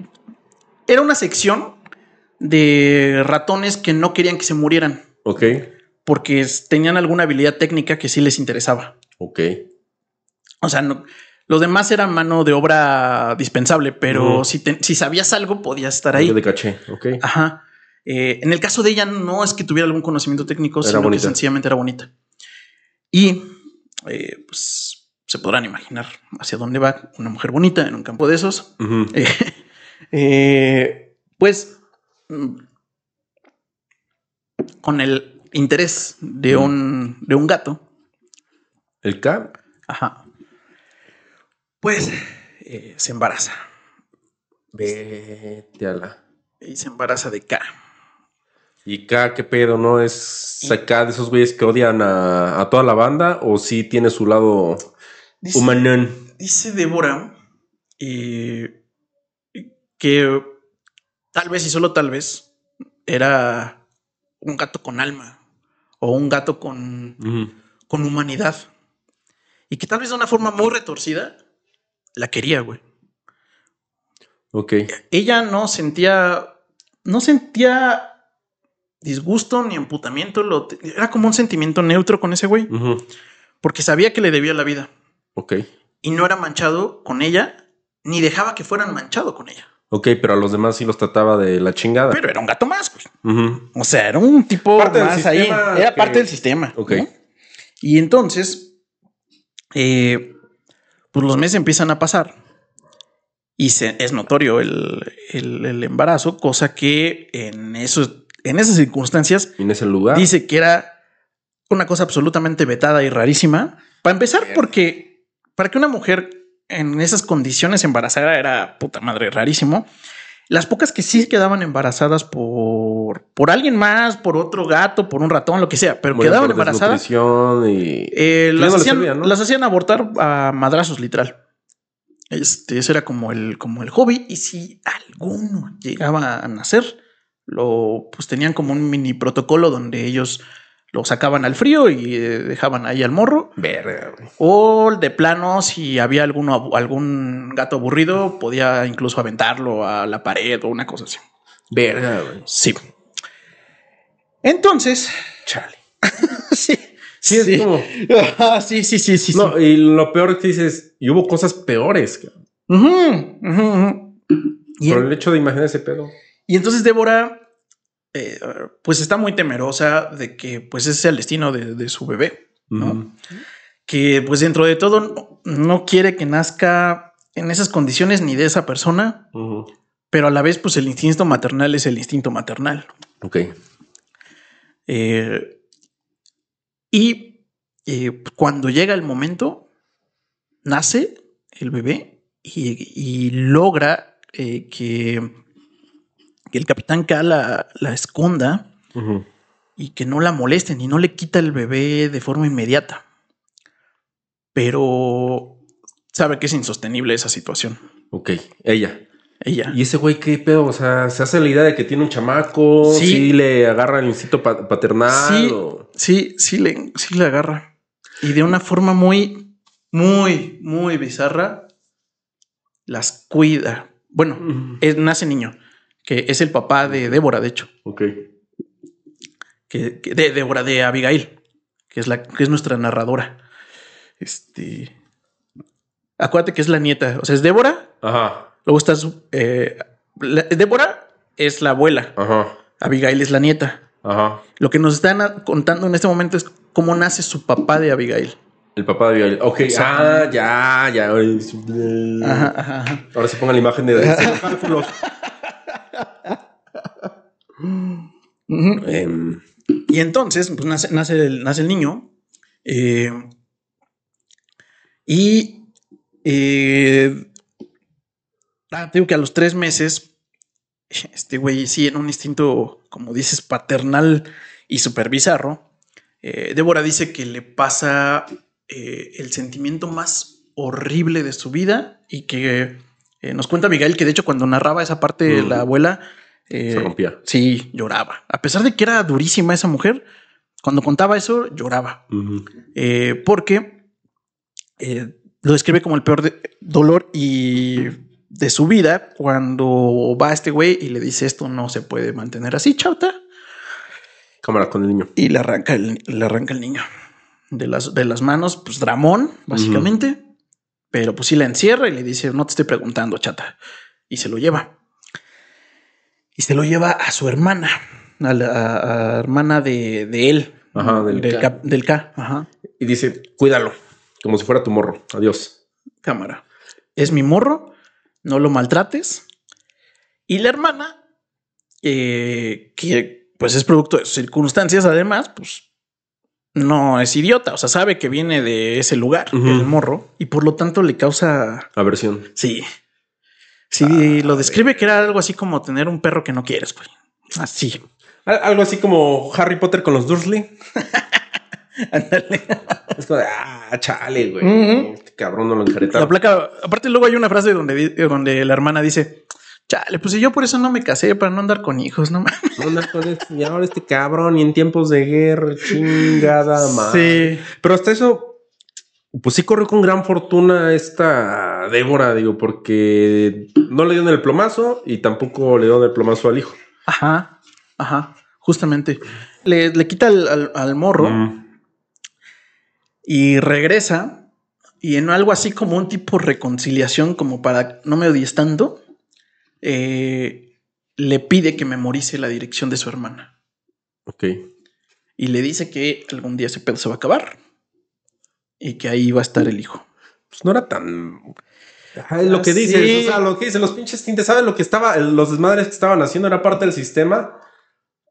era una sección de ratones que no querían que se murieran Ok, porque tenían alguna habilidad técnica que sí les interesaba. ok. O sea, no, lo demás era mano de obra dispensable, pero si, te- si sabías algo, podías estar ahí. Algo de caché, ok. Ajá. Eh, en el caso de ella, no es que tuviera algún conocimiento técnico, Era sino bonita. que sencillamente era bonita. Y eh, pues se podrán imaginar hacia dónde va una mujer bonita en un campo de esos. Eh, eh, pues con el interés de un, de un gato, El K. ajá, pues eh, se embaraza. Vete a la. Y se embaraza de K. ¿Y K qué pedo? ¿No es acá de esos güeyes que odian a, a toda la banda? ¿O sí tiene su lado Dice- humanón? Dice Débora eh, que tal vez y solo tal vez era un gato con alma o un gato con, con humanidad y que tal vez de una forma muy retorcida la quería, güey. Ok. Ella no sentía, no sentía disgusto ni emputamiento, lo, era como un sentimiento neutro con ese güey porque sabía que le debía la vida Ok. y no era manchado con ella ni dejaba que fueran manchado con ella. Ok, pero a los demás sí los trataba de la chingada. Pero era un gato más, güey. Ujú. O sea, era un tipo Parte más ahí. Era que- parte del sistema. Ok. ¿no? Y entonces, eh, pues los meses empiezan a pasar y se, es notorio el, el- el embarazo, cosa que en, esos, en esas circunstancias en ese lugar. dice que era una cosa absolutamente vetada y rarísima. Para empezar, porque para que una mujer en esas condiciones embarazada era puta madre rarísimo. Las pocas que sí quedaban embarazadas por, por alguien más, por otro gato, por un ratón, lo que sea, pero Bueno, quedaban por embarazadas, y. eh, ya las, no les hacían, servía, ¿no? las hacían abortar a madrazos, literal. Este, ese era como el, como el hobby. Y si alguno llegaba a nacer, lo pues tenían como un mini protocolo donde ellos lo sacaban al frío y eh, dejaban ahí al morro. Verga, güey. O de plano, si había alguno, algún gato aburrido, podía incluso aventarlo a la pared o una cosa así. Verga, güey. Sí. Entonces, Chale. sí. Sí, es como. Ah, sí, sí, sí, sí. No, y lo peor que dices, y hubo cosas peores. ujú, ujú. Y, Por en- el hecho de imaginar ese pedo. y entonces Débora, eh, pues está muy temerosa de que pues ese sea el destino de, de su bebé. Que pues dentro de todo no, no quiere que nazca en esas condiciones ni de esa persona, pero a la vez pues el instinto maternal es el instinto maternal. Ok. Eh, y eh, cuando llega el momento, nace el bebé y, y logra que, que el capitán K la, la esconda y que no la molesten y no le quita el bebé de forma inmediata. Pero sabe que es insostenible esa situación. Ok. Ella. Ella. ¿Y ese güey qué pedo? O sea, ¿se hace la idea de que tiene un chamaco? Sí. Sí, le agarra el instinto pa- paternal. Sí. o- Sí, sí le, sí le agarra. Y de una forma muy, muy, muy bizarra, las cuida. Bueno, es- nace niño, que es el papá de Débora, de hecho, Ok. que, que- de Débora, de Abigail, que es la que es nuestra narradora. Este. Acuérdate que es la nieta. O sea, es Débora. Ajá. Luego está su. eh, la- Débora es la abuela. Ajá. Abigail es la nieta. Ajá. Lo que nos están contando en este momento es cómo nace su papá de Abigail. El papá de Violet. Ok, ah, ya, ya. Ajá, ajá. Ahora se ponga la imagen de, Em, Y entonces, pues nace, nace, el, nace el niño. eh, y eh, ah, digo que a los tres meses, este güey, sí, en un instinto, como dices, paternal y super bizarro, eh, Débora dice que le pasa el sentimiento más horrible de su vida y que nos cuenta Miguel que de hecho cuando narraba esa parte Mm. la abuela eh, Se rompía. Sí, lloraba. A pesar de que era durísima esa mujer, cuando contaba eso, lloraba. Eh, porque eh, lo describe como el peor de- dolor y de su vida cuando va este güey y le dice esto no se puede mantener así, chauta, Cámara con el niño. y le arranca el, le arranca el niño de las, de las manos, pues Dramón, básicamente, pero pues sí la encierra y le dice no te estoy preguntando, chata, y se lo lleva. Y se lo lleva a su hermana, a la a- a hermana de, de él, Ajá, del del, K. K, del K, ajá. Y dice, cuídalo. Como si fuera tu morro. Adiós. cámara. Es mi morro, no lo maltrates. Y la hermana, eh, que pues es producto de sus circunstancias, además, pues no es idiota, o sea, sabe que viene de ese lugar, el morro, y por lo tanto le causa, Aversión. sí, sí, lo describe que era algo así como tener un perro que no quieres, pues, así. Al- Algo así como Harry Potter con los Dursley. Ándale. Es como de, ah, chale, güey. Este cabrón no lo La enjaretaron. placa, aparte luego hay una frase donde, di- donde la hermana dice, chale, pues si yo por eso no me casé, para no andar con hijos, no mames. No andas con este- y ahora este cabrón, y en tiempos de guerra, chingada madre. Sí. Pero hasta eso, pues sí corrió con gran fortuna esta Débora, digo, porque no le dieron el plomazo y tampoco le dieron el plomazo al hijo. Ajá, ajá, justamente. Le, le quita al, al- al morro Mm. y regresa y en algo así como un tipo de reconciliación, como para no me odies tanto, eh, le pide que memorice la dirección de su hermana Ok. y le dice que algún día ese pedo se va a acabar y que ahí va a estar el hijo. Pues no era tan. Lo que dices, sí. o sea, lo que dicen los pinches tintes, ¿saben lo que estaba? Los desmadres que estaban haciendo era parte del sistema,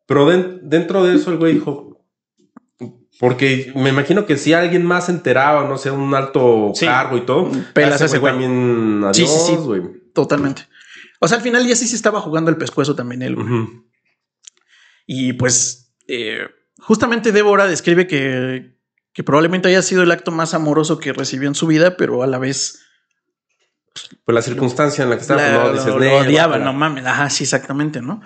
pero den- dentro de eso el güey dijo. Porque me imagino que si alguien más se enteraba, no sé, un alto Sí. cargo y todo, Pelas a ese güey. también adiós, Sí, sí, sí. güey. Totalmente. O sea, al final ya sí se estaba jugando el pescuezo también él. güey. Ujú. Y pues eh, justamente Débora describe que, que probablemente haya sido el acto más amoroso que recibió en su vida, pero a la vez Pues la circunstancia en la que estaba, la- pues, no, lo, dices, lo "Nee, odiaba, guácala". no mames. Ajá, sí, exactamente, ¿no?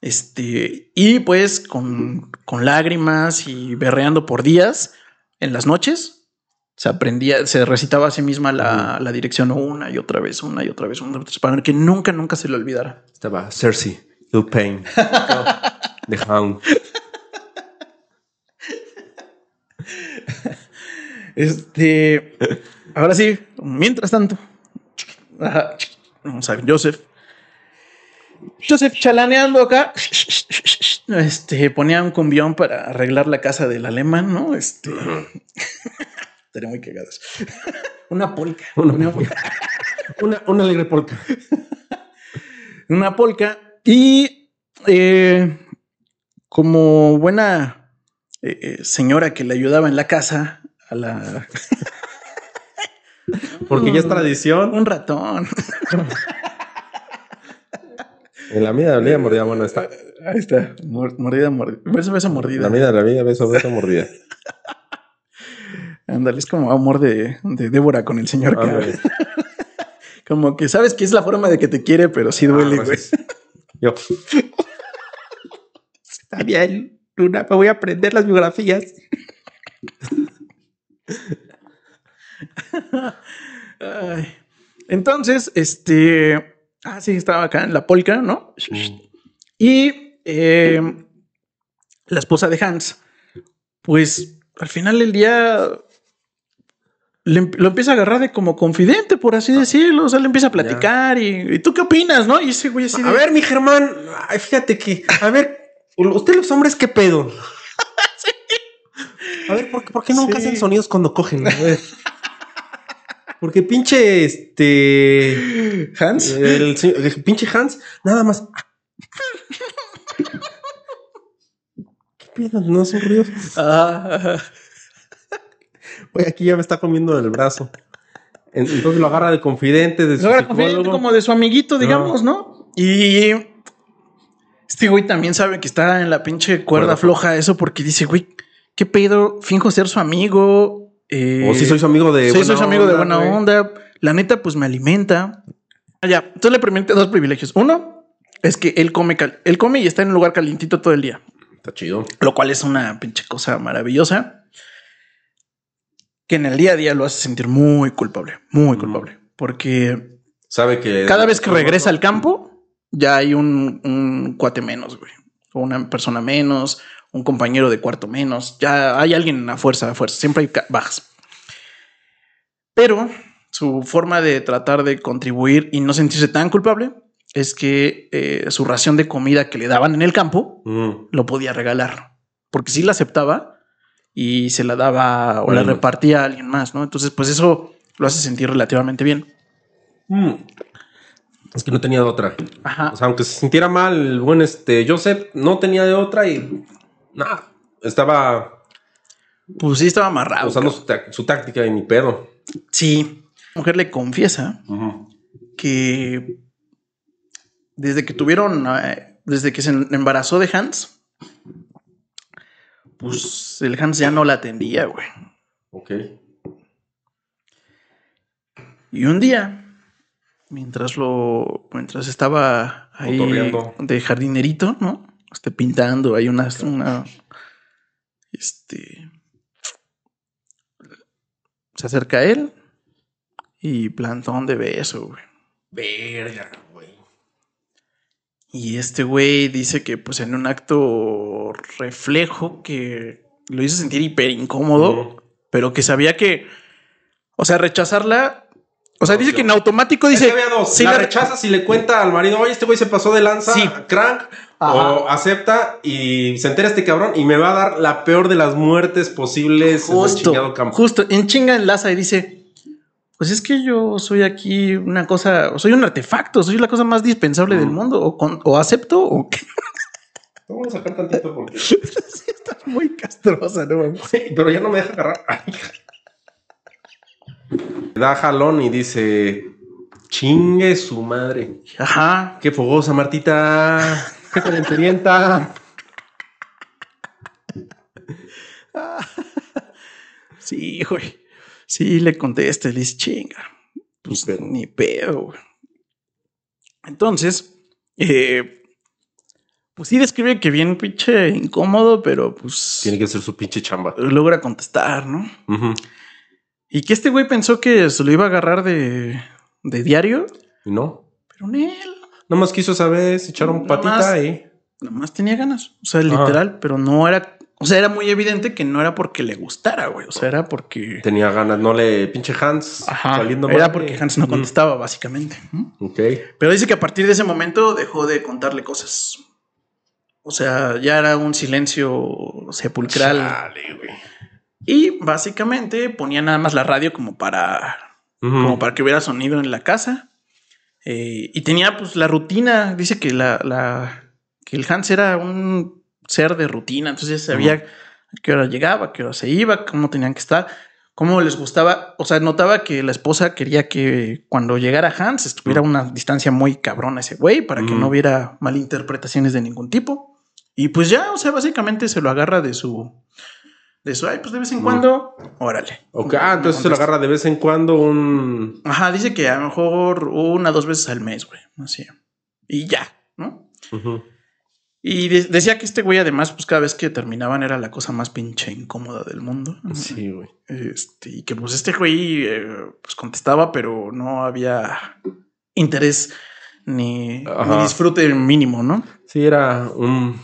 Este, y pues con, con lágrimas y berreando por días en las noches, se aprendía, se recitaba a sí misma la, la dirección una y otra vez, una y otra vez, una y otra vez, para que nunca, nunca se le olvidara. Estaba Cersei, Ill Pain, The Hound. Este, ahora sí, mientras tanto, vamos a ver, Joseph. Joseph chalaneando acá, este, ponía un cumbión para arreglar la casa del alemán, ¿no? Este, estaría muy cagadas. Una polca. Una Una, Una, una alegre polka. una polca. Y eh, como buena eh, eh, señora que le ayudaba en la casa a la Porque ya es tradición. un ratón. En la vida, la vida mordida, bueno, está. Ahí está. Mor- mordida, mordida. Beso, beso, mordida. La vida, la vida, beso, beso, mordida. Ándale, es como amor de, de Débora con el señor. K. Como que sabes que es la forma de que te quiere, pero sí duele, Ah, güey. pues, Yo, Está bien, Luna, me voy a aprender las biografías. Ay. Entonces, este. Ah, sí, estaba acá en la polca, ¿no? Y eh, la esposa de Hans, pues al final del día le em- lo empieza a agarrar de como confidente, por así decirlo. O sea, le empieza a platicar y, ¿y tú qué opinas, no? Y ese güey así de, A ver, mi Germán, fíjate que, a ver, usted los hombres, ¿qué pedo? A ver, ¿por, qué- por qué nunca Sí. hacen sonidos cuando cogen? A ver. Porque pinche este. Hans. El, el pinche Hans, nada más. ¿Qué pedo? No son ruidos. Ah, Güey, aquí ya me está comiendo el brazo. En- Entonces lo agarra de confidente, de su ahora confidente psicólogo. como de su amiguito, digamos, ¿no? Y este güey también sabe que está en la pinche cuerda Cuerda floja eso porque dice, güey, ¿qué pedo? Finjo ser su amigo. eh, O si soy su amigo de buena soy su amigo de buena güey. onda. La neta, pues me alimenta. Ah, Ya, entonces le permite dos privilegios. Uno es que él come, cal- él come y está en un lugar calientito todo el día, Está chido. lo cual es una pinche cosa maravillosa que en el día a día lo hace sentir muy culpable, muy culpable, porque Sabe que. cada vez que regresa al campo ya hay un, un cuate menos, güey, o una persona menos, un compañero de cuarto menos, ya hay alguien a fuerza, a fuerza, siempre hay bajas. Pero su forma de tratar de contribuir y no sentirse tan culpable es que eh, su ración de comida que le daban en el campo Mm. lo podía regalar, porque sí la aceptaba y se la daba o la más. repartía a alguien más, ¿no? Entonces, pues eso lo hace sentir relativamente bien. Mm. Es que no tenía de otra. Ajá. O sea, aunque se sintiera mal, el buen este Joseph no tenía de otra y nada. Estaba Pues sí estaba amarrado. usando su, tá- su táctica y ni pedo. Sí. La mujer le confiesa que desde que tuvieron, eh, desde que se embarazó de Hans, pues el Hans ya no la atendía, güey. Ok. Y un día, mientras lo, mientras estaba ahí de jardinerito, ¿no? Este, pintando, hay una, una, este, se acerca a él y plantón de beso, güey. Verga, güey. Y este güey dice que pues en un acto reflejo que lo hizo sentir hiper incómodo, pero que sabía que, o sea, rechazarla, o sea, No, dice sí. que en automático Es dice, que había dos. sí la la- rechaza si le cuenta al marido, oye, este güey se pasó de lanza, Sí. crank, Ajá. o acepta y se entera este cabrón y me va a dar la peor de las muertes posibles en el justo, chingado campo. justo, en chinga enlaza y dice, pues es que yo soy aquí una cosa, soy un artefacto, soy la cosa más dispensable del Ujú. mundo, o, con- o acepto, o que Vamos a sacar tantito porque. sí está muy castrosa, ¿no? mames? Pero ya no me deja agarrar. Da jalón y dice: Chingue su madre. Ajá. Qué fogosa, Martita. Calenturienta. Sí, güey. Sí, le contesta y le dice, chinga. Pues Ni pedo. ni pedo, güey. Entonces, eh, pues sí describe que bien pinche incómodo, pero pues Tiene que ser su pinche chamba. logra contestar, ¿no? Y que este güey pensó que se lo iba a agarrar de, de diario, no. pero en él Nomás quiso esa vez, echaron Nomás- patita y. nomás tenía ganas. O sea, Ajá. literal, pero no era. O sea, era muy evidente que no era porque le gustara, güey. O sea, era porque. Tenía ganas, no le pinche Hans Ajá. saliendo Era porque Hans no Mm. contestaba, básicamente. Ok. Pero dice que a partir de ese momento dejó de contarle cosas. O sea, ya era un silencio sepulcral. Chale, güey. Y básicamente ponía nada más la radio como para, como para que hubiera sonido en la casa. Eh, y tenía pues la rutina. Dice que la, la que el Hans era un ser de rutina. Entonces ya sabía a qué hora llegaba, a qué hora se iba, cómo tenían que estar, cómo les gustaba. O sea, notaba que la esposa quería que cuando llegara Hans estuviera a una distancia muy cabrona ese güey para que no hubiera malinterpretaciones de ningún tipo. Y pues ya, o sea, básicamente se lo agarra de su. De su, ay, pues de vez en Ujú. cuando, órale. Ok, ah, entonces se lo agarra de vez en cuando un. Ajá, dice que a lo mejor una dos veces al mes, güey. Así. Y ya, ¿no? Y de- decía que este güey, además, pues cada vez que terminaban era la cosa más pinche incómoda del mundo. Sí, güey. Este, y que pues este güey eh, pues contestaba, pero no había interés ni, ni disfrute mínimo, ¿no? Sí, era un.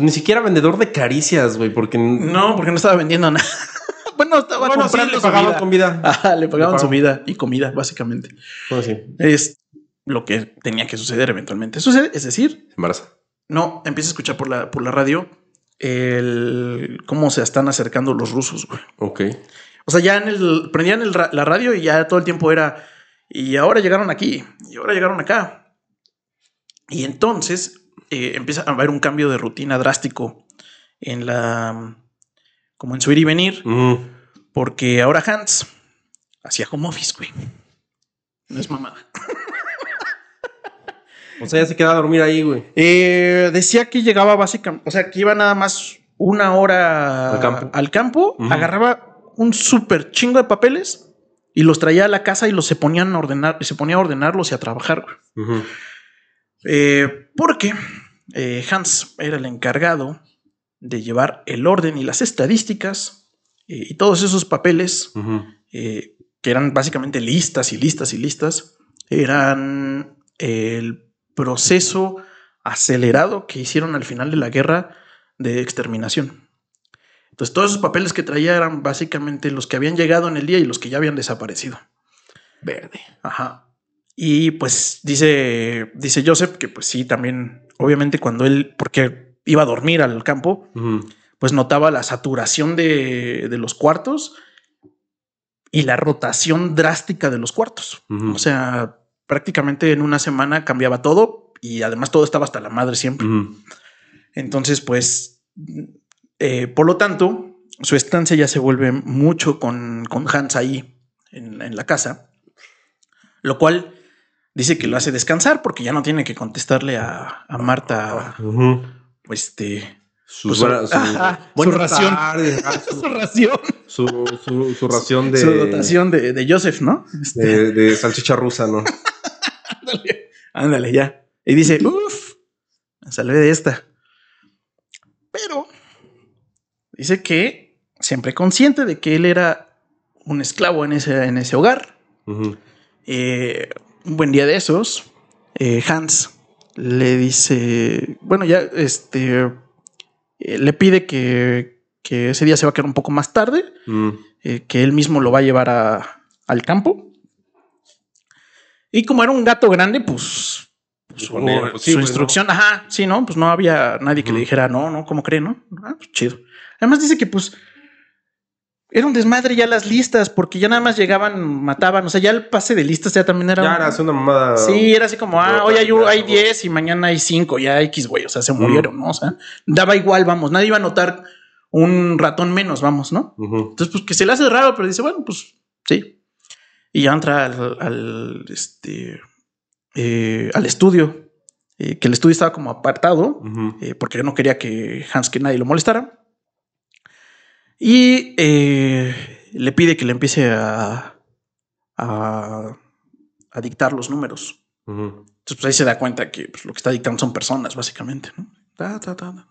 Pues ni siquiera vendedor de caricias, güey, porque. No, porque no estaba vendiendo nada. bueno, estaba bueno, sí, comprando le su pagaban vida. con vida. Ajá, le pagaban Le su vida y comida, básicamente. Bueno, sí, Es lo que tenía que suceder eventualmente. Sucede, es decir, se embaraza. no empieza a escuchar por la, por la radio el cómo se están acercando los rusos, güey. Ok. O sea, ya en el prendían el la radio y ya todo el tiempo era y ahora llegaron aquí y ahora llegaron acá. Y entonces eh, empieza a haber un cambio de rutina drástico en la como en su ir y venir, Ujú. porque ahora Hans hacía home office, güey. No es mamada. O sea, ya se queda a dormir ahí, güey. Eh, decía que llegaba básicamente, o sea, que iba nada más una hora Al campo. al campo, Ujú. agarraba un súper chingo de papeles y los traía a la casa y los se ponían a ordenar, se ponía a ordenarlos y a trabajar. güey. Ujú. Eh, porque eh, Hans era el encargado de llevar el orden y las estadísticas eh, y todos esos papeles eh, que eran básicamente listas y listas y listas, eran el proceso acelerado que hicieron al final de la guerra de exterminación. Entonces todos esos papeles que traía eran básicamente los que habían llegado en el día y los que ya habían desaparecido. Verde. Ajá. Y pues dice, dice Joseph que pues sí, también, obviamente cuando él, porque iba a dormir al campo, pues notaba la saturación de, de los cuartos y la rotación drástica de los cuartos. O sea, prácticamente en una semana cambiaba todo y además todo estaba hasta la madre siempre. Entonces, pues, eh, por lo tanto, su estancia ya se vuelve mucho con, con Hans ahí en, en la casa, lo cual dice que lo hace descansar porque ya no tiene que contestarle a, a Marta, este, Sus Pues, su, ajá, su ración. su su, ración, su, su- su ración de, su dotación de, de Joseph, ¿no? Este, de, de salchicha rusa, ¿no? ándale, ándale, ya. Y dice, uff, me salvé de esta. Pero dice que siempre consciente de que él era un esclavo en ese, en ese hogar. Eh, un buen día de esos, eh, Hans le dice, bueno, ya este, eh, le pide que, que ese día se va a quedar un poco más tarde, Mm. eh, que él mismo lo va a llevar a- al campo. Y como era un gato grande, pues, pues, su, él, pues sí, su pues, instrucción, ajá, sí, ¿no? Pues no había nadie que le dijera, no, no, ¿cómo cree, no? Ah, pues chido. Además dice que pues era un desmadre ya las listas, porque ya nada más llegaban, mataban, o sea, ya el pase de listas ya también era... Ya un- era hace una mamada. Sí, era así como, ah, hoy hay, hay ya, 10 y mañana hay 5, ya X, güey, o sea, se murieron, ¿no? O sea, daba igual, vamos, nadie iba a notar un ratón menos, vamos, ¿no? Entonces, pues que se le hace raro, pero dice, bueno, pues sí. Y ya entra al, al, este, eh, al estudio, eh, que el estudio estaba como apartado, eh, porque no quería que Hans, que nadie lo molestara. Y eh, le pide que le empiece a, a, a dictar los números. Entonces, pues ahí se da cuenta que pues, lo que está dictando son personas, básicamente. ta, ta.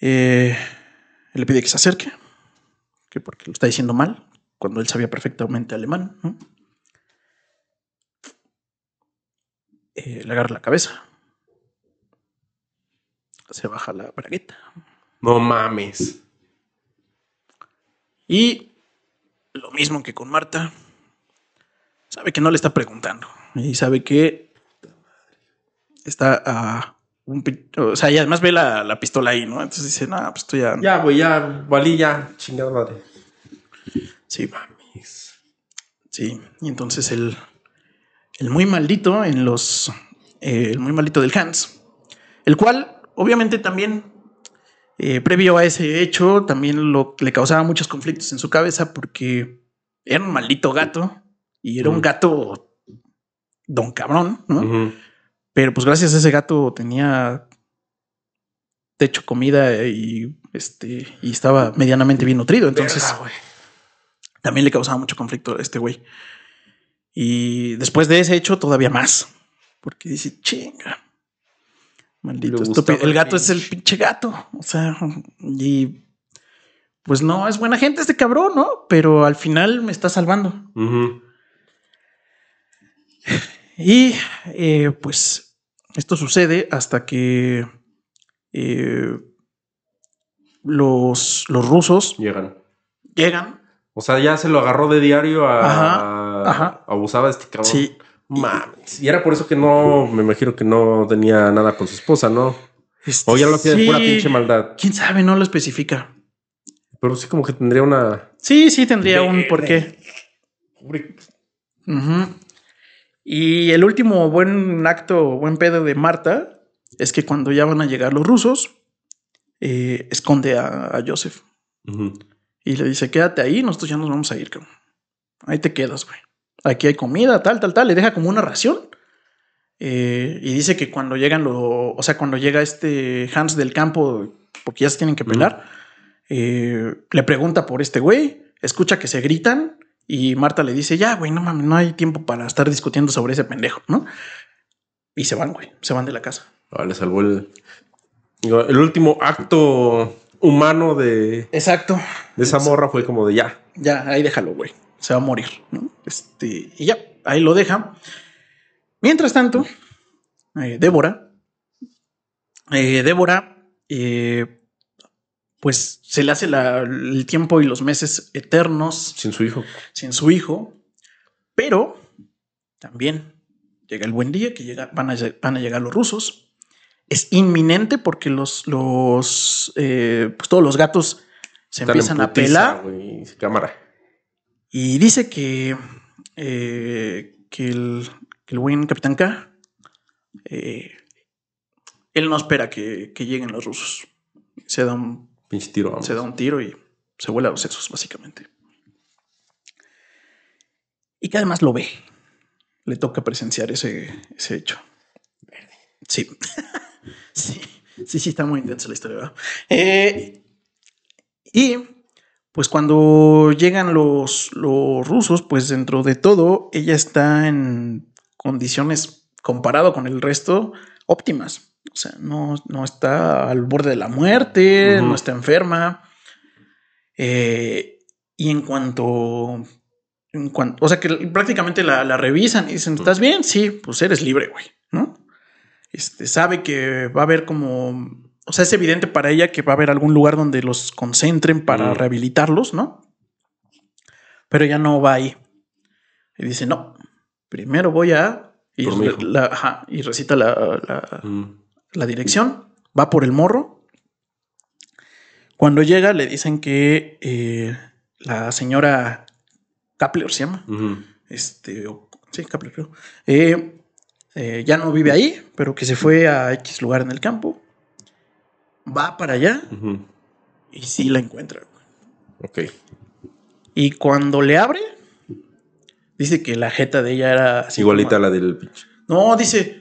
Eh, le pide que se acerque, que porque lo está diciendo mal, cuando él sabía perfectamente alemán. ¿no? Eh, le agarra la cabeza. Se baja la bragueta. No mames. Y lo mismo que con Marta, sabe que no le está preguntando y sabe que está a un o sea, y además ve la, la pistola ahí, ¿no? Entonces dice, no, pues esto ya, Ya, güey, ya valí, ya. Chingada madre. sí, Mames. sí. Y entonces el, el muy maldito en los, eh, el muy maldito del Hans, el cual obviamente también eh, previo a ese hecho también lo, le causaba muchos conflictos en su cabeza porque era un maldito gato y era un gato don cabrón, ¿no? Pero pues gracias a ese gato tenía techo, comida y este y estaba medianamente bien nutrido. Entonces Verga, también le causaba mucho conflicto a este güey. Y después de ese hecho, todavía más. Porque dice, chinga. Maldito estúpido. El gato es el pinche- gato. O sea, y pues no, es buena gente este cabrón, ¿no? Pero al final me está salvando. Y eh, pues esto sucede hasta que eh, los, los rusos Llegan. llegan. O sea, ya se lo agarró de diario a. Ajá, ajá. Abusaba de este cabrón. Sí. Mames. Y era por eso que no, me imagino que no tenía nada con su esposa, ¿no? Este, O ya lo hacía de pura pinche maldad. Quién sabe, no lo especifica. Pero sí, como que tendría una. Sí, sí, tendría un porqué. Ujú. Y el último buen acto, buen pedo de Marta es que cuando ya van a llegar los rusos, eh, esconde a, a Joseph y le dice: Quédate ahí, nosotros ya nos vamos a ir, cabrón. Ahí te quedas, güey. Aquí hay comida, tal, tal, tal. Le deja como una ración. Eh, y dice que cuando llegan los. O sea, cuando llega este Hans del campo, porque ya se tienen que pelar, eh, le pregunta por este güey, escucha que se gritan y Marta le dice: Ya, güey, no mames, no hay tiempo para estar discutiendo sobre ese pendejo, ¿no? Y se van, güey, se van de la casa. Ah, le salvó el. El último acto humano de, Exacto. de esa morra fue como de ya. Ya, ahí déjalo, güey. Se va a morir, ¿no? Este, y ya, ahí lo deja. Mientras tanto, eh, Débora, eh, Débora, eh, pues se le hace la- el tiempo y los meses eternos Sin su hijo. sin su hijo, pero también llega el buen día que llega, van, a, lle- van a llegar los rusos. Es inminente porque los, los eh, pues todos los gatos se Están empiezan a pelar. cámara. Y dice que, eh, que, el, que el buen Capitán K, eh, él no espera que, que lleguen los rusos. Se da, un, Pinche tiro, vamos. se da un tiro y se vuela los sesos, básicamente. Y que además lo ve. Le toca presenciar ese, ese hecho. Sí. sí. Sí, sí, está muy intensa la historia, ¿verdad? Eh, y pues cuando llegan los, los rusos, pues dentro de todo, ella está en condiciones, comparado con el resto, óptimas. O sea, no, no está al borde de la muerte, no está enferma. Eh, y en cuanto, en cuanto, o sea, que prácticamente la, la revisan y dicen, ¿estás bien? Sí, pues eres libre, güey, ¿no? Este, sabe que va a haber como, o sea, es evidente para ella que va a haber algún lugar donde los concentren para Mm. rehabilitarlos, ¿no? Pero ella no va ahí. Y dice, no, primero voy a... Y, re- la- ajá, y recita la, la- Mm. la dirección, va por el morro. Cuando llega le dicen que eh, la señora Kapler se llama, este, o- sí, Kapler creo, eh, eh, ya no vive ahí, pero que se fue a X lugar en el campo, va para allá y sí la encuentra. Ok. Y cuando le abre, dice que la jeta de ella era así Igualita como- a la del pinche. No, dice,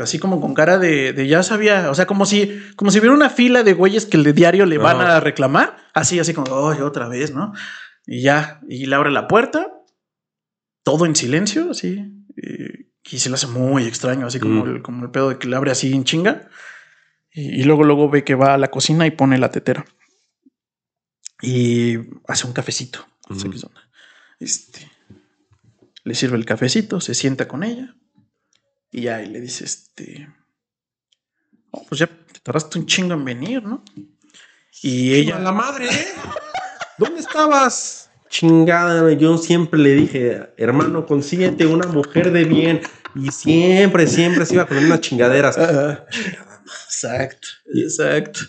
así como con cara de, de ya sabía, o sea, como si, como si hubiera una fila de güeyes que el de diario le van a reclamar, así, así como, ay, otra vez, ¿no? Y ya, y le abre la puerta, todo en silencio, así, y, y se le hace muy extraño, así como, Mm. el, como el pedo de que le abre así en chinga, y, y luego, luego ve que va a la cocina y pone la tetera. Y hace un cafecito. Este, le sirve el cafecito, se sienta con ella y ya y le dice, este, "Oh, pues ya te tardaste un chingo en venir, ¿no? Y ella, la madre! ¿eh? ¿Dónde estabas? Chingada, yo siempre le dije, hermano, consíguete una mujer de bien. Y siempre, siempre se iba con unas chingaderas. Exacto, exacto.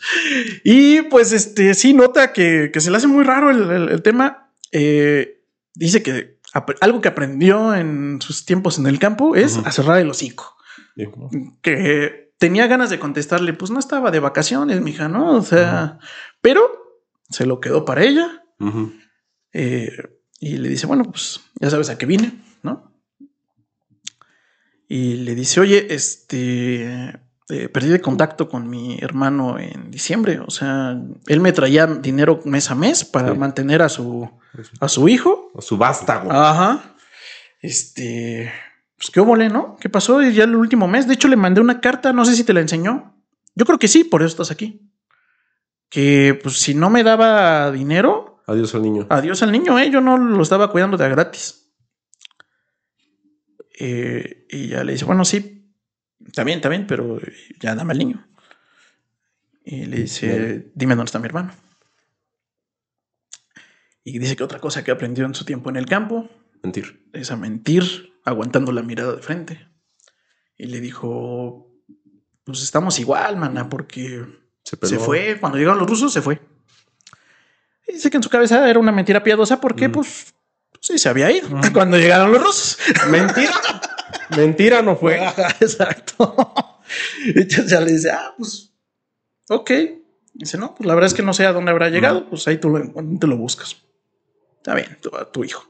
Y pues este, sí nota que, que se le hace muy raro el, el- el tema. Eh, dice que algo que aprendió en sus tiempos en el campo es a cerrar el hocico. Que tenía ganas de contestarle, pues no estaba de vacaciones, mija, ¿no? O sea, pero se lo quedó para ella eh, y le dice, bueno, pues ya sabes a qué vine, ¿no? Y le dice, oye, este, eh, perdí de contacto con mi hermano en diciembre, o sea, él me traía dinero mes a mes para Sí. mantener a su, a su hijo O su vástago. Ajá. Este. Pues qué óvole, ¿no? ¿Qué pasó? Y ya el último mes. De hecho, le mandé una carta. No sé si te la enseñó. Yo creo que sí, por eso estás aquí. Que pues si no me daba dinero, Adiós al niño. adiós al niño, ¿eh? Yo no lo estaba cuidando de a gratis. Eh, y ya le dice, bueno, sí, está bien, pero ya dame al niño. Y le dice, dime dónde está mi hermano. Y dice que otra cosa que aprendió en su tiempo en el campo Mentir. es a mentir, aguantando la mirada de frente. Y le dijo, pues estamos igual, mana, porque Se, fue. Cuando llegaron los rusos, se fue. Y dice que en su cabeza era una mentira piadosa porque, Mm. pues, sí, se había ido cuando llegaron los rusos. Mentira. Mentira no fue. Exacto. Entonces ya le dice, ah, pues, ok. Dice, no, pues la verdad es que no sé a dónde habrá llegado, pues ahí tú lo, te lo buscas. Está bien, tu, hijo.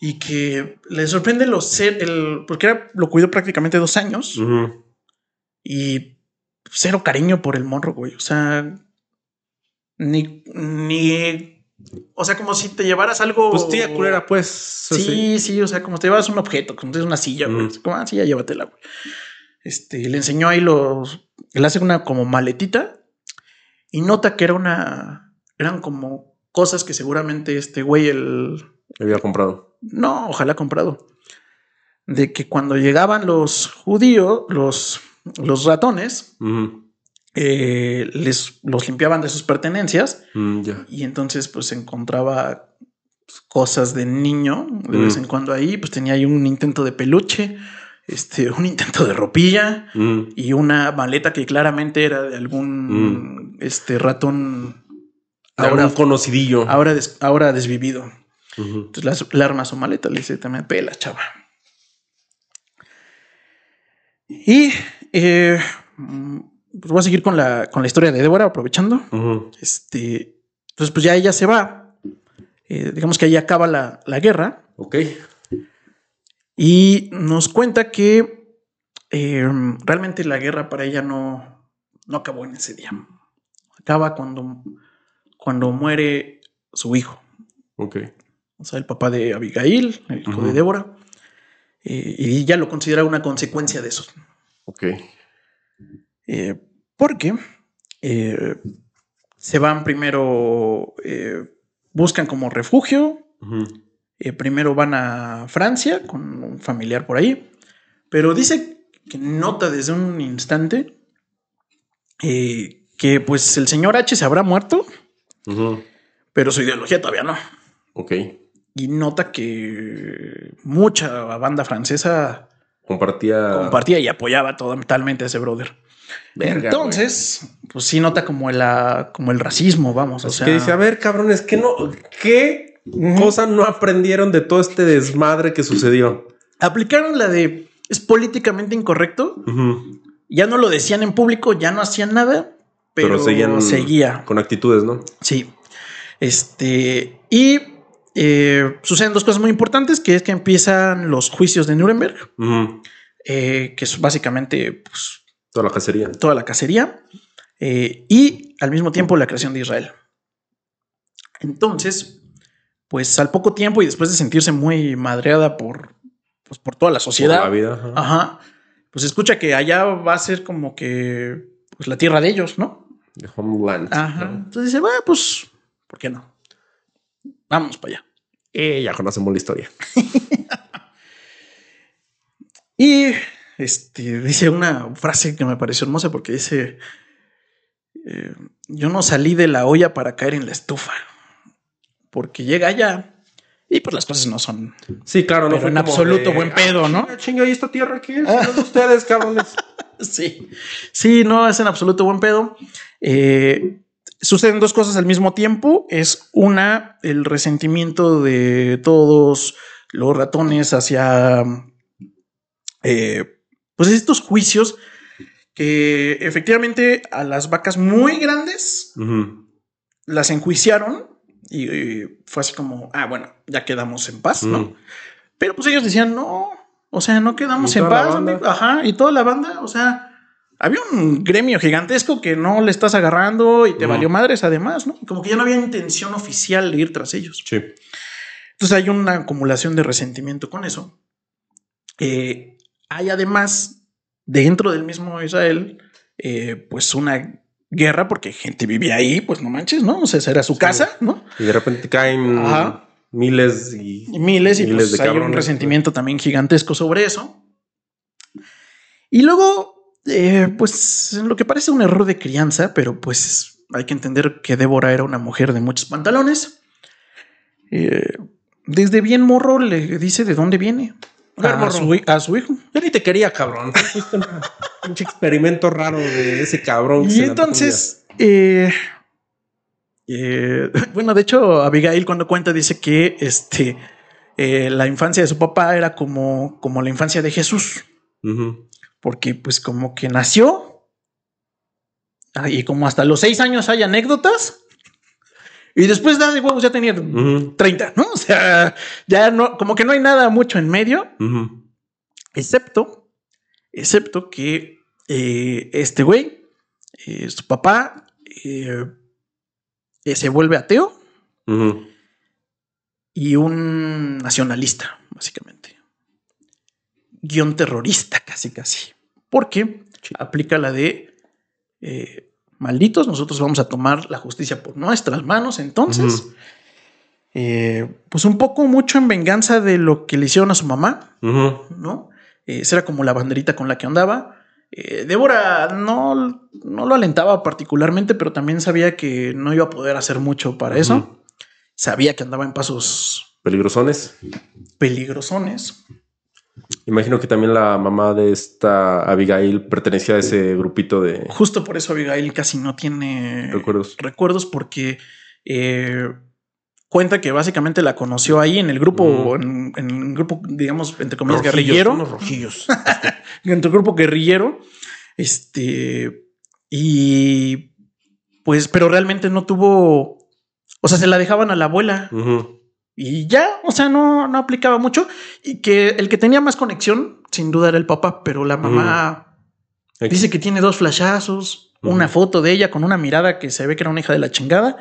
Y que le sorprende lo ser, el, porque era, lo cuidó prácticamente dos años y cero cariño por el morro, güey. O sea, ni, ni, o sea, como si te llevaras algo. Pues tía culera, pues. Sí, sí, o sea, como te llevas un objeto, como te llevas una silla, güey. Ujú. Como, ah, sí, ya llévatela, güey. Este, le enseñó ahí los. Él hace una como maletita y nota que era una. Eran como cosas que seguramente este güey, el. Había comprado. No, ojalá comprado. De que cuando llegaban los judíos, los, los ratones. Eh, les los limpiaban de sus pertenencias Mm, y entonces pues se encontraba pues, cosas de niño de vez Mm. en cuando ahí, pues tenía ahí un intento de peluche, este, un intento de ropilla Mm. y una maleta que claramente era de algún este ratón Ahora un conocidillo. ahora, des- ahora desvivido. Ujú. Entonces las- le arma su maleta, le dice también pela, chava. Y eh, mm, pues voy a seguir con la, con la historia de Débora, aprovechando. Este, entonces, pues ya ella se va. Eh, digamos que ahí acaba la, la guerra. Ok. Y nos cuenta que eh, realmente la guerra para ella no, no acabó en ese día. Acaba cuando, cuando muere su hijo. Ok. O sea, el papá de Abigail, el hijo de. Débora. Eh, y ella lo considera una consecuencia de eso. Ok. Eh, porque eh, se van primero, eh, buscan como refugio. Primero van a Francia con un familiar por ahí. Pero dice que nota desde un instante que pues el señor H se habrá muerto, pero su ideología todavía no. Ok. Y nota que mucha banda francesa Compartía. compartía y apoyaba totalmente a ese brother. Verga, Entonces, pues sí nota como el, ah, como el racismo, vamos. O sea, que dice, a ver, cabrones, ¿qué no, qué cosa no aprendieron de todo este desmadre que sucedió? aplicaron la de es políticamente incorrecto. Ya no lo decían en público, ya no hacían nada, pero, Pero seguían- seguía. Con actitudes, ¿no? Sí. Este, y eh, suceden dos cosas muy importantes, que es que empiezan los juicios de Nuremberg, eh, que es básicamente pues, Toda la cacería. toda la cacería, eh, y al mismo tiempo la creación de Israel. Entonces, pues al poco tiempo y después de sentirse muy madreada por, pues, por toda la Por sociedad, la vida. ajá. ajá, pues escucha que allá va a ser como que pues, la tierra de ellos, ¿no? De Homeland. Ajá. ¿no? Entonces dice, bueno, pues, ¿por qué no? Vamos para allá. Eh, ya conocemos la historia. Y este, dice una frase que me pareció hermosa porque dice, eh, yo no salí de la olla para caer en la estufa, porque llega allá y pues las cosas no son... Sí, claro, no fue en absoluto de, buen pedo, ¿no? "Ah, Chinga, ¿y esta tierra qué es? No es de ustedes, cabrones. Sí, sí, no, es en absoluto buen pedo. Eh, suceden dos cosas al mismo tiempo. Es una, el resentimiento de todos los ratones hacia, eh, pues estos juicios que efectivamente a las vacas muy grandes las enjuiciaron y, y fue así como, ah, bueno, ya quedamos en paz, ¿no? Pero pues ellos decían, no, o sea, no quedamos en paz. Ajá, y toda la banda, o sea, había un gremio gigantesco que no le estás agarrando y te valió madres además, ¿no? Como que ya no había intención oficial de ir tras ellos. Sí. Entonces hay una acumulación de resentimiento con eso. Eh, hay además, dentro del mismo Israel, eh, pues una guerra, porque gente vivía ahí, pues no manches, ¿no? O sea, esa era su Sí. casa, ¿no? Y de repente caen Ajá. miles y. Y miles, y Miles pues de hay un resentimiento también gigantesco sobre eso. Y luego, eh, pues en lo que parece un error de crianza, pero pues hay que entender que Débora era una mujer de muchos pantalones. Eh, desde bien morro le dice de dónde viene. A, su, hi- a su hijo. Yo ni te quería, cabrón. Un experimento raro de ese cabrón. Y entonces, eh, eh, bueno, de hecho, Abigail cuando cuenta dice que este, eh, la infancia de su papá era como, como la infancia de Jesús, porque pues como que nació ah, y como hasta los seis años hay anécdotas y después de huevos ya tenía Ujú. 30, ¿no? O sea, ya no, como que no hay nada mucho en medio. Excepto, excepto que eh, este güey, eh, su papá, eh, se vuelve ateo y un nacionalista, básicamente. Guión terrorista, casi, casi. Porque aplica la de eh, malditos, nosotros vamos a tomar la justicia por nuestras manos. Entonces, eh, pues un poco mucho en venganza de lo que le hicieron a su mamá. ¿no? Eh, esa era como la banderita con la que andaba. Eh, Débora no, no lo alentaba particularmente, pero también sabía que no iba a poder hacer mucho para eso. Sabía que andaba en pasos Peligrosones. peligrosones. Imagino que también la mamá de esta Abigail pertenecía a ese grupito de Justo por eso Abigail casi no tiene recuerdos. recuerdos porque eh, cuenta que básicamente la conoció ahí en el grupo, en, en el grupo, digamos, entre comillas, Rojillos, guerrillero. unos rojillos. entre el grupo guerrillero. Este. Y. Pues, pero realmente no tuvo. O sea, se la dejaban a la abuela Ujú. Y ya, o sea, no, no aplicaba mucho. Y que el que tenía más conexión, sin duda, era el papá, pero la mamá dice que tiene dos flashazos, Ujú. una foto de ella con una mirada que se ve que era una hija de la chingada.